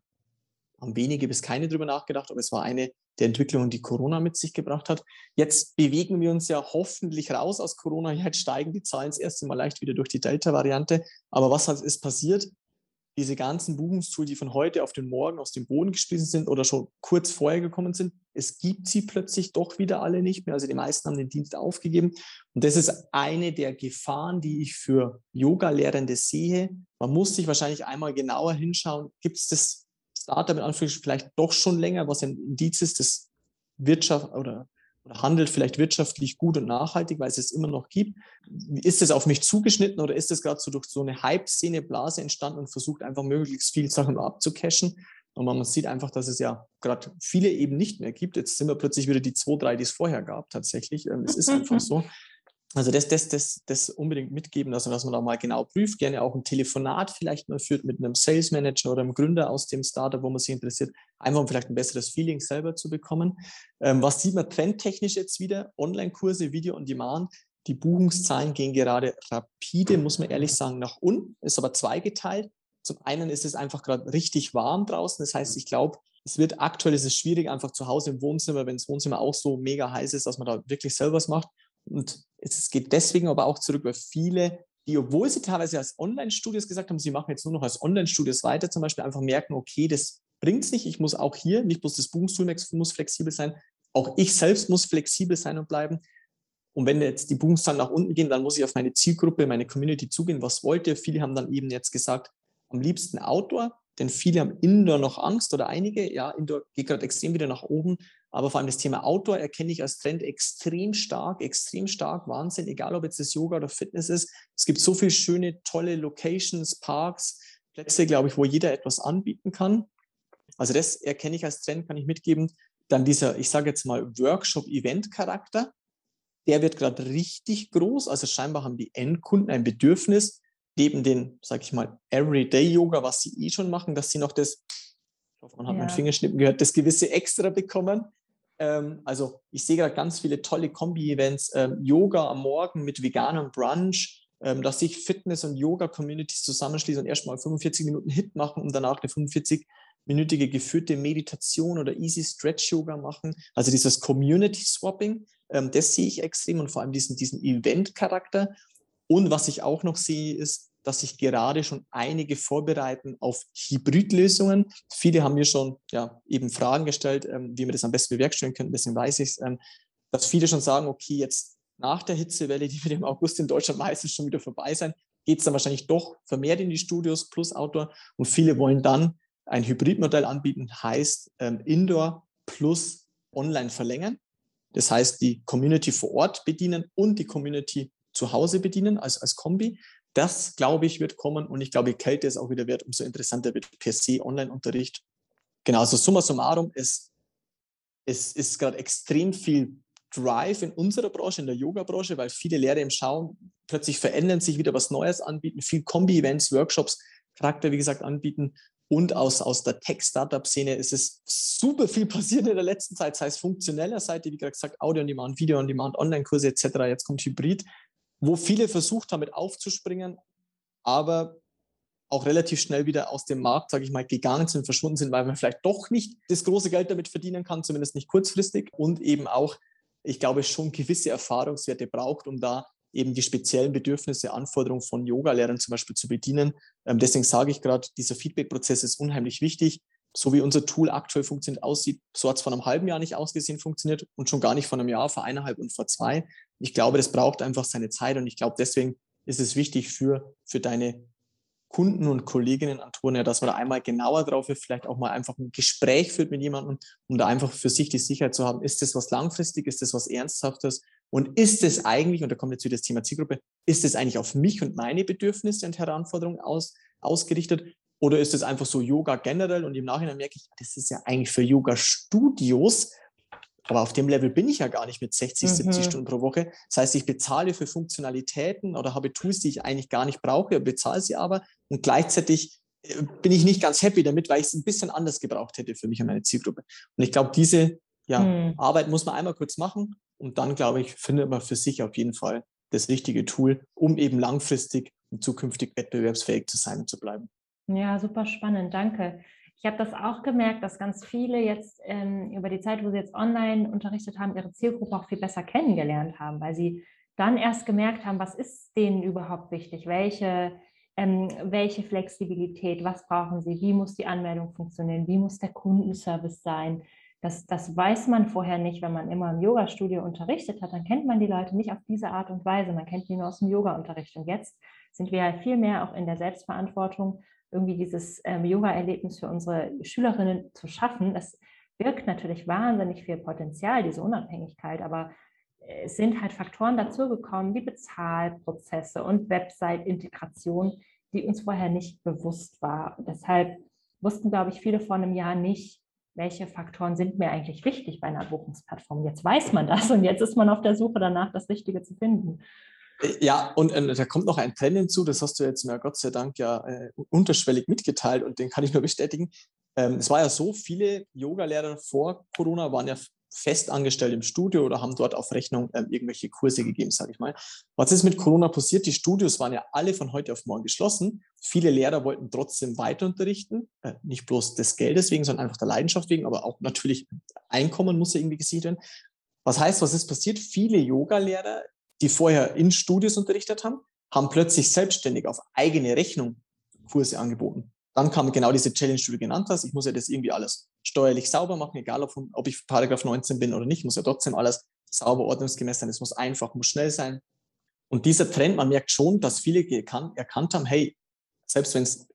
haben wenige bis keine drüber nachgedacht, aber es war eine der Entwicklungen, die Corona mit sich gebracht hat. Jetzt bewegen wir uns ja hoffentlich raus aus Corona. Jetzt steigen die Zahlen das erste Mal leicht wieder durch die Delta-Variante. Aber was ist passiert? Diese ganzen Buchungstools, die von heute auf den Morgen aus dem Boden gesprießen sind oder schon kurz vorher gekommen sind, es gibt sie plötzlich doch wieder alle nicht mehr. Also die meisten haben den Dienst aufgegeben. Und das ist eine der Gefahren, die ich für Yoga-Lehrende sehe. Man muss sich wahrscheinlich einmal genauer hinschauen. Gibt es das Startup in Anführungsstrichen vielleicht doch schon länger, was ein Indiz ist, dass Wirtschaft oder oder handelt vielleicht wirtschaftlich gut und nachhaltig, weil es es immer noch gibt. Ist es auf mich zugeschnitten oder ist es gerade so durch so eine Hype-Szene, Blase entstanden und versucht einfach möglichst viel Sachen abzucashen? Und man sieht einfach, dass es ja gerade viele eben nicht mehr gibt. Jetzt sind wir plötzlich wieder die zwei, drei, die es vorher gab, tatsächlich. Ähm, es ist einfach so. Also das, das, das, das unbedingt mitgeben, also dass man da mal genau prüft, gerne auch ein Telefonat vielleicht mal führt mit einem Sales Manager oder einem Gründer aus dem Startup, wo man sich interessiert, einfach um vielleicht ein besseres Feeling selber zu bekommen. Ähm, was sieht man trendtechnisch jetzt wieder? Online-Kurse, Video on Demand. Die Buchungszahlen gehen gerade rapide, muss man ehrlich sagen, nach unten, ist aber zweigeteilt. Zum einen ist es einfach gerade richtig warm draußen. Das heißt, ich glaube, es wird aktuell ist es schwierig, einfach zu Hause im Wohnzimmer, wenn das Wohnzimmer auch so mega heiß ist, dass man da wirklich selber was macht. Und es geht deswegen aber auch zurück, weil viele, die, obwohl sie teilweise als Online-Studios gesagt haben, sie machen jetzt nur noch als Online-Studios weiter, zum Beispiel einfach merken, okay, das bringt es nicht. Ich muss auch hier, nicht bloß das Buchungstool muss flexibel sein, auch ich selbst muss flexibel sein und bleiben. Und wenn jetzt die Buchungszahlen nach unten gehen, dann muss ich auf meine Zielgruppe, meine Community zugehen. Was wollt ihr? Viele haben dann eben jetzt gesagt, am liebsten Outdoor, denn viele haben Indoor noch Angst oder einige, ja, Indoor geht gerade extrem wieder nach oben, aber vor allem das Thema Outdoor erkenne ich als Trend extrem stark, extrem stark, Wahnsinn, egal ob jetzt das Yoga oder Fitness ist. Es gibt so viele schöne, tolle Locations, Parks, Plätze, glaube ich, wo jeder etwas anbieten kann. Also das erkenne ich als Trend, kann ich mitgeben. Dann dieser, ich sage jetzt mal, Workshop-Event-Charakter, der wird gerade richtig groß. Also scheinbar haben die Endkunden ein Bedürfnis, neben den, sage ich mal, Everyday-Yoga, was sie eh schon machen, dass sie noch das, ich hoffe, man hat ja. meinen Fingerschnippen gehört, das gewisse Extra bekommen. Ähm, also ich sehe gerade ganz viele tolle Kombi-Events, ähm, Yoga am Morgen mit veganem Brunch, ähm, dass sich Fitness- und Yoga-Communities zusammenschließen und erstmal 45 Minuten Hit machen und danach eine 45-minütige geführte Meditation oder Easy Stretch Yoga machen. Also dieses Community Swapping, ähm, das sehe ich extrem und vor allem diesen, diesen Event-Charakter. Und was ich auch noch sehe, ist, dass sich gerade schon einige vorbereiten auf Hybridlösungen. Viele haben mir schon ja, eben Fragen gestellt, ähm, wie wir das am besten bewerkstelligen können. Deswegen weiß ich es, ähm, dass viele schon sagen, okay, jetzt nach der Hitzewelle, die wird im August in Deutschland meistens schon wieder vorbei sein, geht es dann wahrscheinlich doch vermehrt in die Studios plus Outdoor. Und viele wollen dann ein Hybridmodell anbieten, heißt ähm, Indoor plus online verlängern. Das heißt, die Community vor Ort bedienen und die Community zu Hause bedienen als, als Kombi. Das, glaube ich, wird kommen und ich glaube, je kälter es auch wieder wird, umso interessanter wird per se Online-Unterricht. Genau, also summa summarum, es, es ist gerade extrem viel Drive in unserer Branche, in der Yoga-Branche, weil viele Lehrer im Schauen plötzlich verändern, sich wieder was Neues anbieten, viel Kombi-Events, Workshops, Charakter, wie gesagt, anbieten. Und aus, aus der Tech-Startup-Szene ist es super viel passiert in der letzten Zeit, sei es funktioneller Seite, wie gesagt, Audio-on-Demand, Video-on-Demand, Online-Kurse etc. Jetzt kommt Hybrid, wo viele versucht haben, mit aufzuspringen, aber auch relativ schnell wieder aus dem Markt, sage ich mal, gegangen sind, verschwunden sind, weil man vielleicht doch nicht das große Geld damit verdienen kann, zumindest nicht kurzfristig und eben auch, ich glaube, schon gewisse Erfahrungswerte braucht, um da eben die speziellen Bedürfnisse, Anforderungen von Yoga-Lehrern zum Beispiel zu bedienen. Ähm, deswegen sage ich gerade, dieser Feedback-Prozess ist unheimlich wichtig. So wie unser Tool aktuell funktioniert, aussieht, so hat es vor einem halben Jahr nicht ausgesehen, funktioniert und schon gar nicht vor einem Jahr, vor eineinhalb und vor zwei. Ich glaube, das braucht einfach seine Zeit und ich glaube, deswegen ist es wichtig für, für deine Kunden und Kolleginnen, Antonia, dass man da einmal genauer drauf wird, vielleicht auch mal einfach ein Gespräch führt mit jemandem, um da einfach für sich die Sicherheit zu haben, ist das was langfristig, ist das was Ernsthaftes und ist es eigentlich, und da kommt jetzt wieder das Thema Zielgruppe, ist es eigentlich auf mich und meine Bedürfnisse und Herausforderungen aus, ausgerichtet oder ist es einfach so Yoga generell und im Nachhinein merke ich, das ist ja eigentlich für Yoga-Studios aber auf dem Level bin ich ja gar nicht mit 60, mhm. 70 Stunden pro Woche. Das heißt, ich bezahle für Funktionalitäten oder habe Tools, die ich eigentlich gar nicht brauche, bezahle sie aber und gleichzeitig äh, bin ich nicht ganz happy damit, weil ich es ein bisschen anders gebraucht hätte für mich und meine Zielgruppe. Und ich glaube, diese ja, mhm. Arbeit muss man einmal kurz machen und dann, glaube ich, findet man für sich auf jeden Fall das richtige Tool, um eben langfristig und zukünftig wettbewerbsfähig zu sein und zu bleiben. Ja, super spannend, danke. Ich habe das auch gemerkt, dass ganz viele jetzt ähm, über die Zeit, wo sie jetzt online unterrichtet haben, ihre Zielgruppe auch viel besser kennengelernt haben, weil sie dann erst gemerkt haben, was ist denen überhaupt wichtig, welche, ähm, welche Flexibilität, was brauchen sie, wie muss die Anmeldung funktionieren, wie muss der Kundenservice sein. Das, das weiß man vorher nicht, wenn man immer im Yoga-Studio unterrichtet hat, dann kennt man die Leute nicht auf diese Art und Weise, man kennt die nur aus dem Yoga-Unterricht. Und jetzt sind wir halt viel mehr auch in der Selbstverantwortung irgendwie dieses ähm, Yoga-Erlebnis für unsere Schülerinnen zu schaffen. Das birgt natürlich wahnsinnig viel Potenzial, diese Unabhängigkeit, aber es sind halt Faktoren dazugekommen, wie Bezahlprozesse und Website-Integration, die uns vorher nicht bewusst war. Und deshalb wussten, glaube ich, viele vor einem Jahr nicht, welche Faktoren sind mir eigentlich wichtig bei einer Buchungsplattform. Jetzt weiß man das und jetzt ist man auf der Suche danach, das Richtige zu finden. Ja, und äh, da kommt noch ein Trend hinzu, das hast du jetzt mir Gott sei Dank ja äh, unterschwellig mitgeteilt und den kann ich nur bestätigen. Ähm, es war ja so, viele Yoga-Lehrer vor Corona waren ja fest angestellt im Studio oder haben dort auf Rechnung ähm, irgendwelche Kurse gegeben, sage ich mal. Was ist mit Corona passiert? Die Studios waren ja alle von heute auf morgen geschlossen. Viele Lehrer wollten trotzdem weiter unterrichten, äh, nicht bloß des Geldes wegen, sondern einfach der Leidenschaft wegen, aber auch natürlich Einkommen muss ja irgendwie gesichert werden. Was heißt, was ist passiert? Viele Yoga-Lehrer die vorher in Studios unterrichtet haben, haben plötzlich selbstständig auf eigene Rechnung Kurse angeboten. Dann kam genau diese Challenge, die du genannt hast. Ich muss ja das irgendwie alles steuerlich sauber machen, egal ob, ob ich Paragraph 19 bin oder nicht, muss ja trotzdem alles sauber, ordnungsgemäß sein. Es muss einfach, muss schnell sein. Und dieser Trend, man merkt schon, dass viele erkannt, erkannt haben, hey, selbst wenn es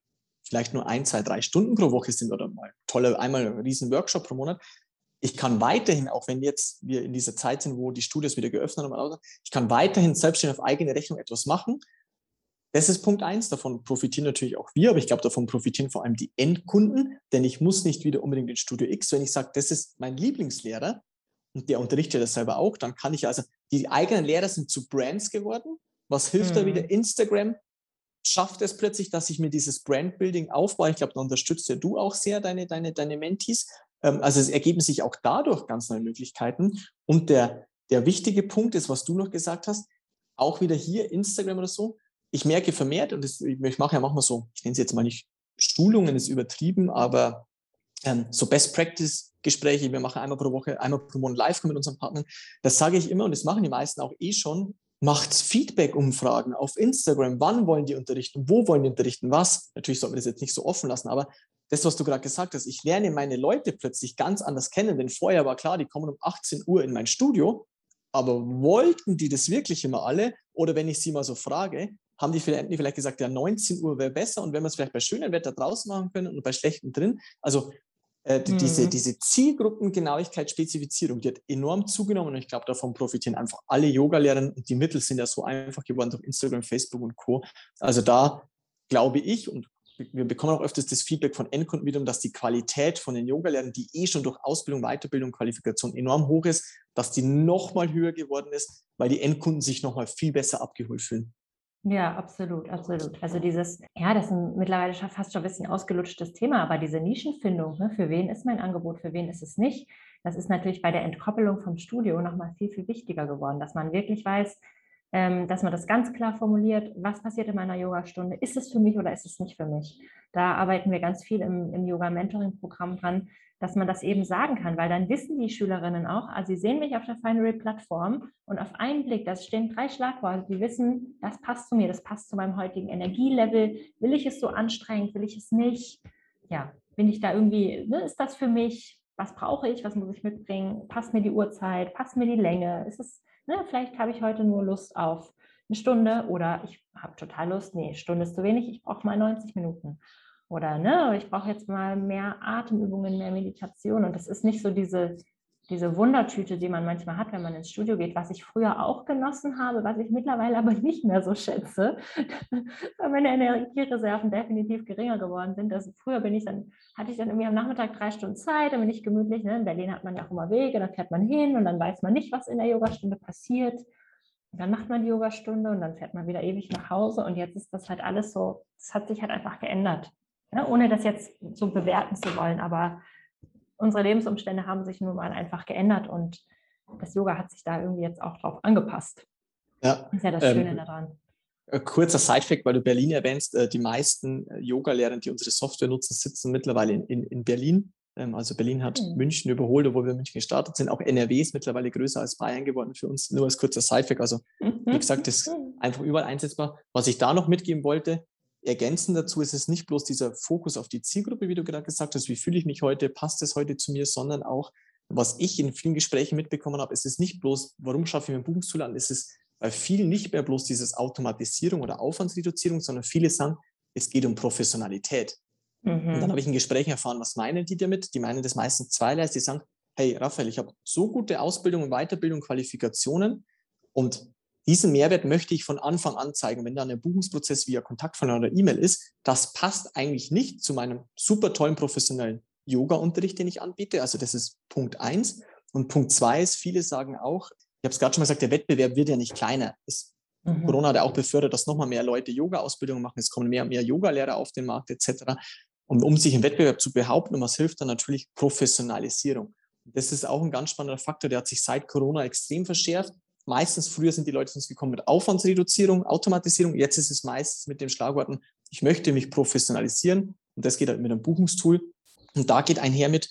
vielleicht nur ein, zwei, drei Stunden pro Woche sind oder mal tolle, einmal ein riesen Workshop pro Monat, ich kann weiterhin, auch wenn jetzt wir in dieser Zeit sind, wo die Studios wieder geöffnet haben, ich kann weiterhin selbstständig auf eigene Rechnung etwas machen. Das ist Punkt eins. Davon profitieren natürlich auch wir, aber ich glaube, davon profitieren vor allem die Endkunden, denn ich muss nicht wieder unbedingt in Studio X, wenn ich sage, das ist mein Lieblingslehrer und der unterrichtet das selber auch, dann kann ich also, die eigenen Lehrer sind zu Brands geworden. Was hilft mhm. da wieder? Instagram schafft es plötzlich, dass ich mir dieses Brandbuilding aufbaue. Ich glaube, da unterstützt ja du auch sehr deine, deine, deine Mentees, ähm, also es ergeben sich auch dadurch ganz neue Möglichkeiten. Und der, der wichtige Punkt ist, was du noch gesagt hast, auch wieder hier Instagram oder so. Ich merke vermehrt, und das, ich mache ja manchmal so, ich nenne es jetzt mal nicht Schulungen, ist übertrieben, aber ähm, so Best Practice Gespräche, wir machen einmal pro Woche, einmal pro Monat live mit unseren Partnern. Das sage ich immer und das machen die meisten auch eh schon. Macht Feedback-Umfragen auf Instagram. Wann wollen die unterrichten? Wo wollen die unterrichten? Was? Natürlich sollten wir das jetzt nicht so offen lassen, aber das, was du gerade gesagt hast, ich lerne meine Leute plötzlich ganz anders kennen, denn vorher war klar, die kommen um 18 Uhr in mein Studio, aber wollten die das wirklich immer alle? Oder wenn ich sie mal so frage, haben die vielleicht gesagt, ja, 19 Uhr wäre besser und wenn wir es vielleicht bei schönem Wetter draußen machen können und bei schlechtem drin. Also äh, mhm. diese, diese Zielgruppengenauigkeit, Spezifizierung, die hat enorm zugenommen und ich glaube, davon profitieren einfach alle Yoga-Lehrer und die Mittel sind ja so einfach geworden durch Instagram, Facebook und Co. Also da glaube ich und wir bekommen auch öfters das Feedback von Endkunden wiederum, dass die Qualität von den Yoga-Lehrern, die eh schon durch Ausbildung, Weiterbildung, Qualifikation enorm hoch ist, dass die nochmal höher geworden ist, weil die Endkunden sich nochmal viel besser abgeholt fühlen. Ja, absolut, absolut. Also dieses, ja, das ist ein mittlerweile schon fast schon ein bisschen ausgelutschtes Thema, aber diese Nischenfindung, ne, für wen ist mein Angebot, für wen ist es nicht, das ist natürlich bei der Entkoppelung vom Studio nochmal viel, viel wichtiger geworden, dass man wirklich weiß, dass man das ganz klar formuliert, was passiert in meiner Yogastunde, ist es für mich oder ist es nicht für mich. Da arbeiten wir ganz viel im, im Yoga-Mentoring-Programm dran, dass man das eben sagen kann, weil dann wissen die Schülerinnen auch, also sie sehen mich auf der Finery-Plattform und auf einen Blick, da stehen drei Schlagworte, die wissen, das passt zu mir, das passt zu meinem heutigen Energielevel, will ich es so anstrengend, will ich es nicht, ja, bin ich da irgendwie, ne, ist das für mich, was brauche ich, was muss ich mitbringen, passt mir die Uhrzeit, passt mir die Länge, ist es, ne, vielleicht habe ich heute nur Lust auf eine Stunde oder ich habe total Lust, nee, Stunde ist zu wenig, ich brauche mal 90 Minuten. Oder ne, ich brauche jetzt mal mehr Atemübungen, mehr Meditation. Und das ist nicht so diese, diese Wundertüte, die man manchmal hat, wenn man ins Studio geht, was ich früher auch genossen habe, was ich mittlerweile aber nicht mehr so schätze, weil meine Energiereserven definitiv geringer geworden sind. Also früher bin ich dann, hatte ich dann irgendwie am Nachmittag drei Stunden Zeit, dann bin ich gemütlich. Ne? In Berlin hat man ja auch immer Wege, dann fährt man hin und dann weiß man nicht, was in der Yogastunde passiert. Und dann macht man die Yogastunde und dann fährt man wieder ewig nach Hause. Und jetzt ist das halt alles so, es hat sich halt einfach geändert. Ne? Ohne das jetzt so bewerten zu wollen, aber unsere Lebensumstände haben sich nun mal einfach geändert und das Yoga hat sich da irgendwie jetzt auch drauf angepasst. Ja, das ist ja das ähm, Schöne daran. Äh, kurzer Sidefact, weil du Berlin erwähnst, äh, die meisten äh, Yoga-Lehrer, die unsere Software nutzen, sitzen mittlerweile in, in, in Berlin. Ähm, also Berlin hat mhm. München überholt, obwohl wir München gestartet sind. Auch NRW ist mittlerweile größer als Bayern geworden für uns. Nur als kurzer Sidefact. Also wie gesagt, das ist einfach überall einsetzbar. Was ich da noch mitgeben wollte, Ergänzend dazu ist es nicht bloß dieser Fokus auf die Zielgruppe, wie du gerade gesagt hast, wie fühle ich mich heute, passt es heute zu mir, sondern auch, was ich in vielen Gesprächen mitbekommen habe, es ist nicht bloß, warum schaffe ich mir Buchungstool an, es ist bei vielen nicht mehr bloß dieses Automatisierung oder Aufwandsreduzierung, sondern viele sagen, es geht um Professionalität. Mhm. Und dann mhm. habe ich in Gesprächen erfahren, was meinen die damit? Die meinen das meistens zweierlei. Die sagen, hey Raphael, ich habe so gute Ausbildung und Weiterbildung, Qualifikationen und diesen Mehrwert möchte ich von Anfang an zeigen. Wenn dann ein Buchungsprozess via Kontaktformular oder E-Mail ist, das passt eigentlich nicht zu meinem super tollen professionellen Yoga-Unterricht, den ich anbiete. Also das ist Punkt eins. Und Punkt zwei ist, viele sagen auch, ich habe es gerade schon mal gesagt, der Wettbewerb wird ja nicht kleiner. Es, mhm. Corona hat ja auch befördert, dass nochmal mehr Leute Yoga-Ausbildungen machen. Es kommen mehr und mehr Yoga-Lehrer auf den Markt etc. Und um sich im Wettbewerb zu behaupten, und was hilft dann natürlich Professionalisierung. Das ist auch ein ganz spannender Faktor, der hat sich seit Corona extrem verschärft meistens früher sind die Leute zu uns gekommen mit Aufwandsreduzierung, Automatisierung. Jetzt ist es meistens mit den Schlagworten, ich möchte mich professionalisieren. Und das geht halt mit einem Buchungstool. Und da geht einher mit,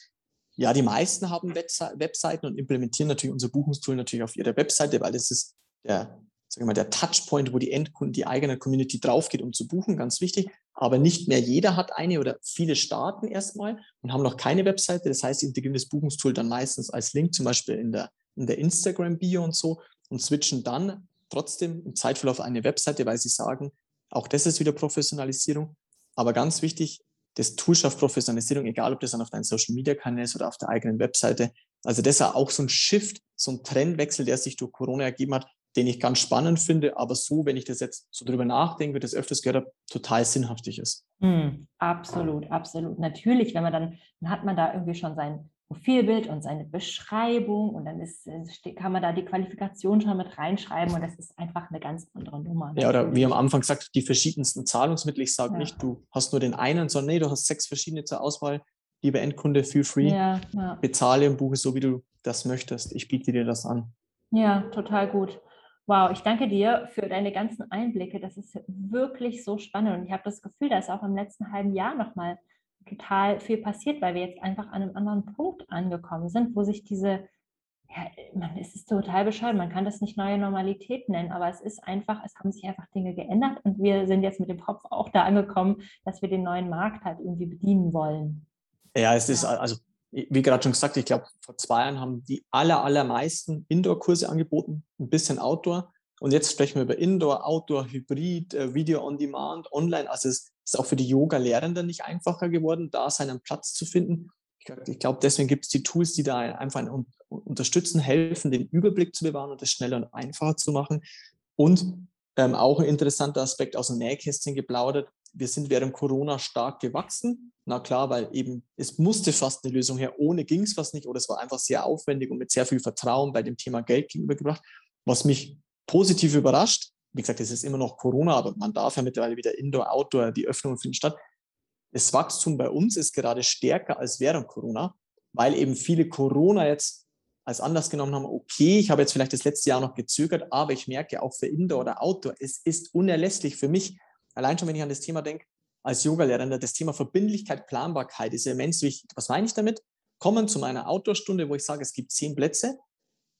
ja, die meisten haben Webseiten und implementieren natürlich unser Buchungstool natürlich auf ihrer Webseite, weil das ist der, sagen wir mal, der Touchpoint, wo die Endkunden, die eigene Community draufgeht, um zu buchen, ganz wichtig. Aber nicht mehr jeder hat eine oder viele starten erstmal und haben noch keine Webseite. Das heißt, integrieren das Buchungstool dann meistens als Link, zum Beispiel in der, in der Instagram-Bio und so und switchen dann trotzdem im Zeitverlauf eine Webseite, weil sie sagen, auch das ist wieder Professionalisierung. Aber ganz wichtig, das Tool schafft Professionalisierung, egal ob das dann auf deinem Social Media Kanal ist oder auf der eigenen Webseite. Also das ist auch so ein Shift, so ein Trendwechsel, der sich durch Corona ergeben hat, den ich ganz spannend finde, aber so, wenn ich das jetzt so drüber nachdenke, wie das öfters gehört total sinnhaftig ist. Mm, absolut, absolut. Natürlich, wenn man dann, dann hat man da irgendwie schon sein Profilbild und seine Beschreibung und dann ist, äh, kann man da die Qualifikation schon mit reinschreiben und das ist einfach eine ganz andere Nummer. Ja, oder wie am Anfang gesagt, die verschiedensten Zahlungsmittel. Ich sage ja. nicht, du hast nur den einen, sondern nee, du hast sechs verschiedene zur Auswahl. Lieber Endkunde, feel free. Ja, ja. Bezahle und buche so, wie du das möchtest. Ich biete dir das an. Ja, total gut. Wow, ich danke dir für deine ganzen Einblicke. Das ist wirklich so spannend und ich habe das Gefühl, da ist auch im letzten halben Jahr nochmal total viel passiert, weil wir jetzt einfach an einem anderen Punkt angekommen sind, wo sich diese, ja, man, es ist total bescheuert, man kann das nicht neue Normalität nennen, aber es ist einfach, es haben sich einfach Dinge geändert und wir sind jetzt mit dem Kopf auch da angekommen, dass wir den neuen Markt halt irgendwie bedienen wollen. Ja, es ist also wie gerade schon gesagt, ich glaube, vor zwei Jahren haben die aller, allermeisten Indoor-Kurse angeboten, ein bisschen Outdoor. Und jetzt sprechen wir über Indoor, Outdoor, Hybrid, äh, Video on Demand, Online. Also es ist auch für die Yoga-Lehrenden nicht einfacher geworden, da seinen Platz zu finden. Ich glaube, deswegen gibt es die Tools, die da einfach unterstützen, helfen, den Überblick zu bewahren und es schneller und einfacher zu machen. Und ähm, auch ein interessanter Aspekt aus dem Nähkästchen geplaudert. Wir sind während Corona stark gewachsen. Na klar, weil eben es musste fast eine Lösung her. Ohne ging es fast nicht oder es war einfach sehr aufwendig und mit sehr viel Vertrauen bei dem Thema Geld gegenübergebracht. Was mich positiv überrascht, wie gesagt, es ist immer noch Corona, aber man darf ja mittlerweile wieder Indoor, Outdoor, die Öffnungen finden statt. Das Wachstum bei uns ist gerade stärker als während Corona, weil eben viele Corona jetzt als Anlass genommen haben, okay, ich habe jetzt vielleicht das letzte Jahr noch gezögert, aber ich merke auch für Indoor oder Outdoor, es ist unerlässlich für mich, allein schon, wenn ich an das Thema denke, als Yogalehrer, das Thema Verbindlichkeit, Planbarkeit ist immens wichtig. Was meine ich damit? Kommen zu meiner Outdoor-Stunde, wo ich sage, es gibt zehn Plätze,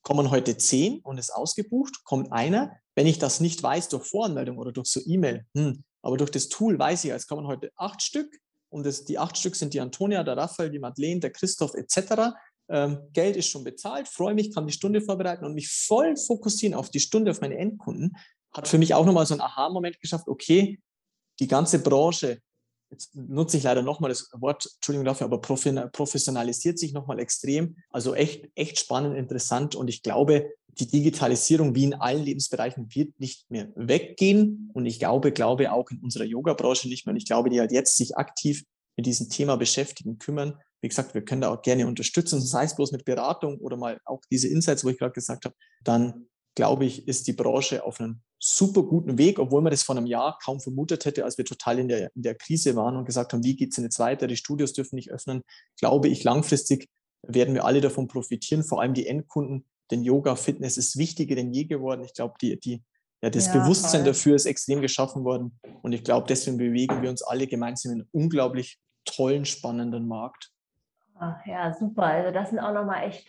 kommen heute zehn und ist ausgebucht, kommt einer. Wenn ich das nicht weiß durch Voranmeldung oder durch so E-Mail, hm, aber durch das Tool weiß ich, es kommen heute acht Stück und das, die acht Stück sind die Antonia, der Raphael, die Madeleine, der Christoph etc. Ähm, Geld ist schon bezahlt, freue mich, kann die Stunde vorbereiten und mich voll fokussieren auf die Stunde, auf meine Endkunden. Hat für mich auch nochmal so einen Aha-Moment geschafft, okay, die ganze Branche jetzt nutze ich leider nochmal das Wort, Entschuldigung dafür, aber professionalisiert sich nochmal extrem. Also echt, echt spannend, interessant und ich glaube, die Digitalisierung wie in allen Lebensbereichen wird nicht mehr weggehen und ich glaube, glaube auch in unserer Yoga-Branche nicht mehr. Und ich glaube, die halt jetzt sich aktiv mit diesem Thema beschäftigen, kümmern. Wie gesagt, wir können da auch gerne unterstützen, sei es bloß mit Beratung oder mal auch diese Insights, wo ich gerade gesagt habe, dann glaube ich, ist die Branche auf einem super guten Weg, obwohl man das vor einem Jahr kaum vermutet hätte, als wir total in der, in der Krise waren und gesagt haben, wie geht es denn jetzt weiter, die Studios dürfen nicht öffnen. Glaube ich, langfristig werden wir alle davon profitieren, vor allem die Endkunden. Denn Yoga, Fitness ist wichtiger denn je geworden. Ich glaube, die, die, ja, das ja, Bewusstsein toll. dafür ist extrem geschaffen worden. Und ich glaube, deswegen bewegen wir uns alle gemeinsam in einem unglaublich tollen, spannenden Markt. Ach, ja, super. Also das sind auch nochmal echt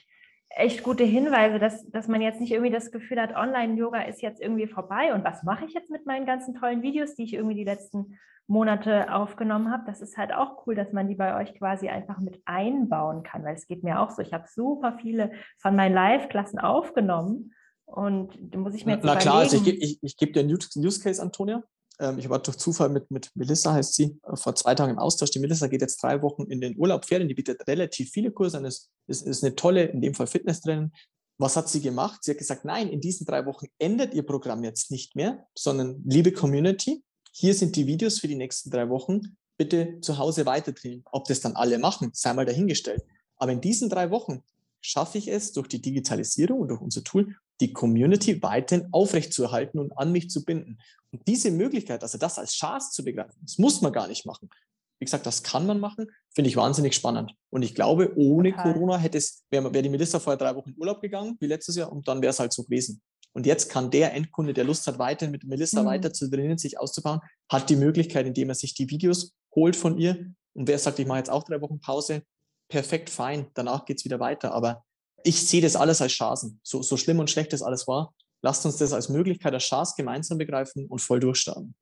echt gute Hinweise, dass, dass man jetzt nicht irgendwie das Gefühl hat, Online-Yoga ist jetzt irgendwie vorbei und was mache ich jetzt mit meinen ganzen tollen Videos, die ich irgendwie die letzten Monate aufgenommen habe. Das ist halt auch cool, dass man die bei euch quasi einfach mit einbauen kann, weil es geht mir auch so. Ich habe super viele von meinen Live-Klassen aufgenommen und da muss ich mir jetzt Na klar, also ich, ich, ich gebe dir einen Use Case, Antonia. Ähm, ich war durch Zufall mit, mit Melissa, heißt sie, äh, vor zwei Tagen im Austausch. Die Melissa geht jetzt drei Wochen in den Urlaub, Ferien, die bietet relativ viele Kurse an. Es ist, ist eine tolle, in dem Fall Fitnesstrainerin. Was hat sie gemacht? Sie hat gesagt, nein, in diesen drei Wochen endet ihr Programm jetzt nicht mehr, sondern liebe Community, hier sind die Videos für die nächsten drei Wochen. Bitte zu Hause weiter trainieren. Ob das dann alle machen, sei mal dahingestellt. Aber in diesen drei Wochen schaffe ich es durch die Digitalisierung und durch unser Tool, die Community weiterhin aufrechtzuerhalten und an mich zu binden. Und diese Möglichkeit, also das als Chance zu begreifen, das muss man gar nicht machen. Wie gesagt, das kann man machen, finde ich wahnsinnig spannend. Und ich glaube, ohne Total. Corona hätte es, wäre wär die Melissa vorher drei Wochen in Urlaub gegangen, wie letztes Jahr, und dann wäre es halt so gewesen. Und jetzt kann der Endkunde, der Lust hat, weiterhin mit Melissa mhm. weiter zu trainieren, sich auszubauen, hat die Möglichkeit, indem er sich die Videos holt von ihr. Und wer sagt, ich mache jetzt auch drei Wochen Pause, perfekt, fein, danach geht es wieder weiter. Aber ich sehe das alles als Chancen. So, so schlimm und schlecht das alles war, lasst uns das als Möglichkeit, als Chance gemeinsam begreifen und voll durchstarten.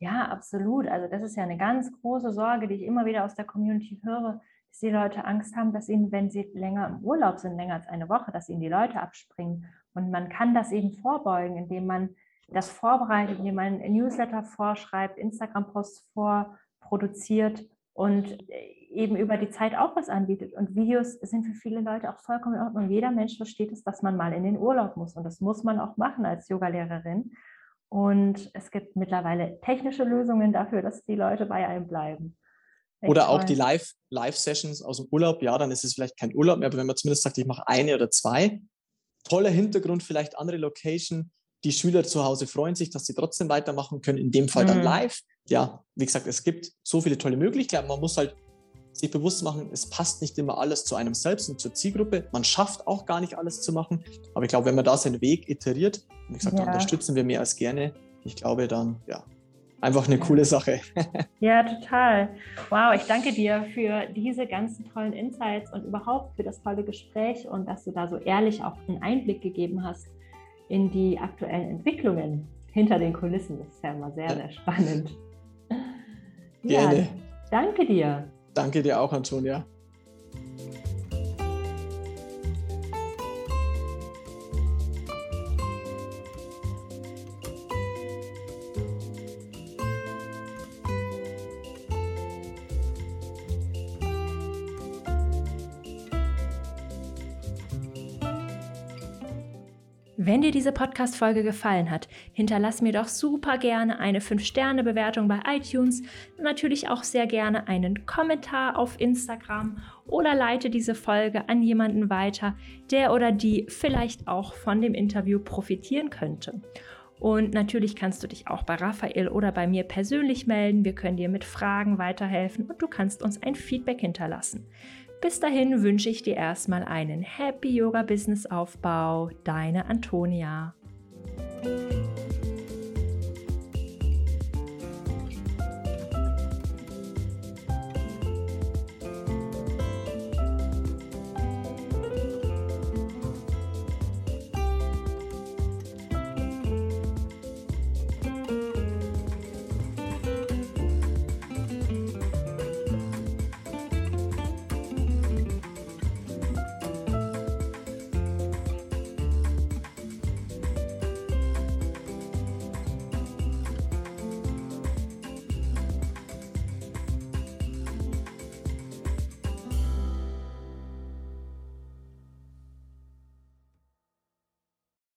Ja, absolut. Also das ist ja eine ganz große Sorge, die ich immer wieder aus der Community höre, dass die Leute Angst haben, dass ihnen, wenn sie länger im Urlaub sind, länger als eine Woche, dass ihnen die Leute abspringen. Und man kann das eben vorbeugen, indem man das vorbereitet, indem man Newsletter vorschreibt, Instagram-Posts vorproduziert und eben über die Zeit auch was anbietet. Und Videos sind für viele Leute auch vollkommen in Ordnung. Jeder Mensch versteht es, dass man mal in den Urlaub muss. Und das muss man auch machen als Yogalehrerin. Und es gibt mittlerweile technische Lösungen dafür, dass die Leute bei einem bleiben. Echt oder auch die Live-Sessions aus dem Urlaub. Ja, dann ist es vielleicht kein Urlaub mehr, aber wenn man zumindest sagt, ich mache eine oder zwei, toller Hintergrund, vielleicht andere Location. Die Schüler zu Hause freuen sich, dass sie trotzdem weitermachen können, in dem Fall dann mhm. live. Ja, wie gesagt, es gibt so viele tolle Möglichkeiten. Man muss halt sich bewusst machen, es passt nicht immer alles zu einem selbst und zur Zielgruppe. Man schafft auch gar nicht alles zu machen. Aber ich glaube, wenn man da seinen Weg iteriert, wie gesagt, ja. unterstützen wir mehr als gerne. Ich glaube dann, ja, einfach eine coole Sache. ja, total. Wow, ich danke dir für diese ganzen tollen Insights und überhaupt für das tolle Gespräch und dass du da so ehrlich auch einen Einblick gegeben hast in die aktuellen Entwicklungen hinter den Kulissen. Das ist ja immer sehr, sehr spannend. Gerne. Ja, danke dir. Danke dir auch, Antonia. Wenn dir diese Podcast-Folge gefallen hat, hinterlass mir doch super gerne eine 5-Sterne-Bewertung bei iTunes, natürlich auch sehr gerne einen Kommentar auf Instagram oder leite diese Folge an jemanden weiter, der oder die vielleicht auch von dem Interview profitieren könnte. Und natürlich kannst du dich auch bei Raphael oder bei mir persönlich melden. Wir können dir mit Fragen weiterhelfen und du kannst uns ein Feedback hinterlassen. Bis dahin wünsche ich dir erstmal einen Happy Yoga Business Aufbau. Deine Antonia.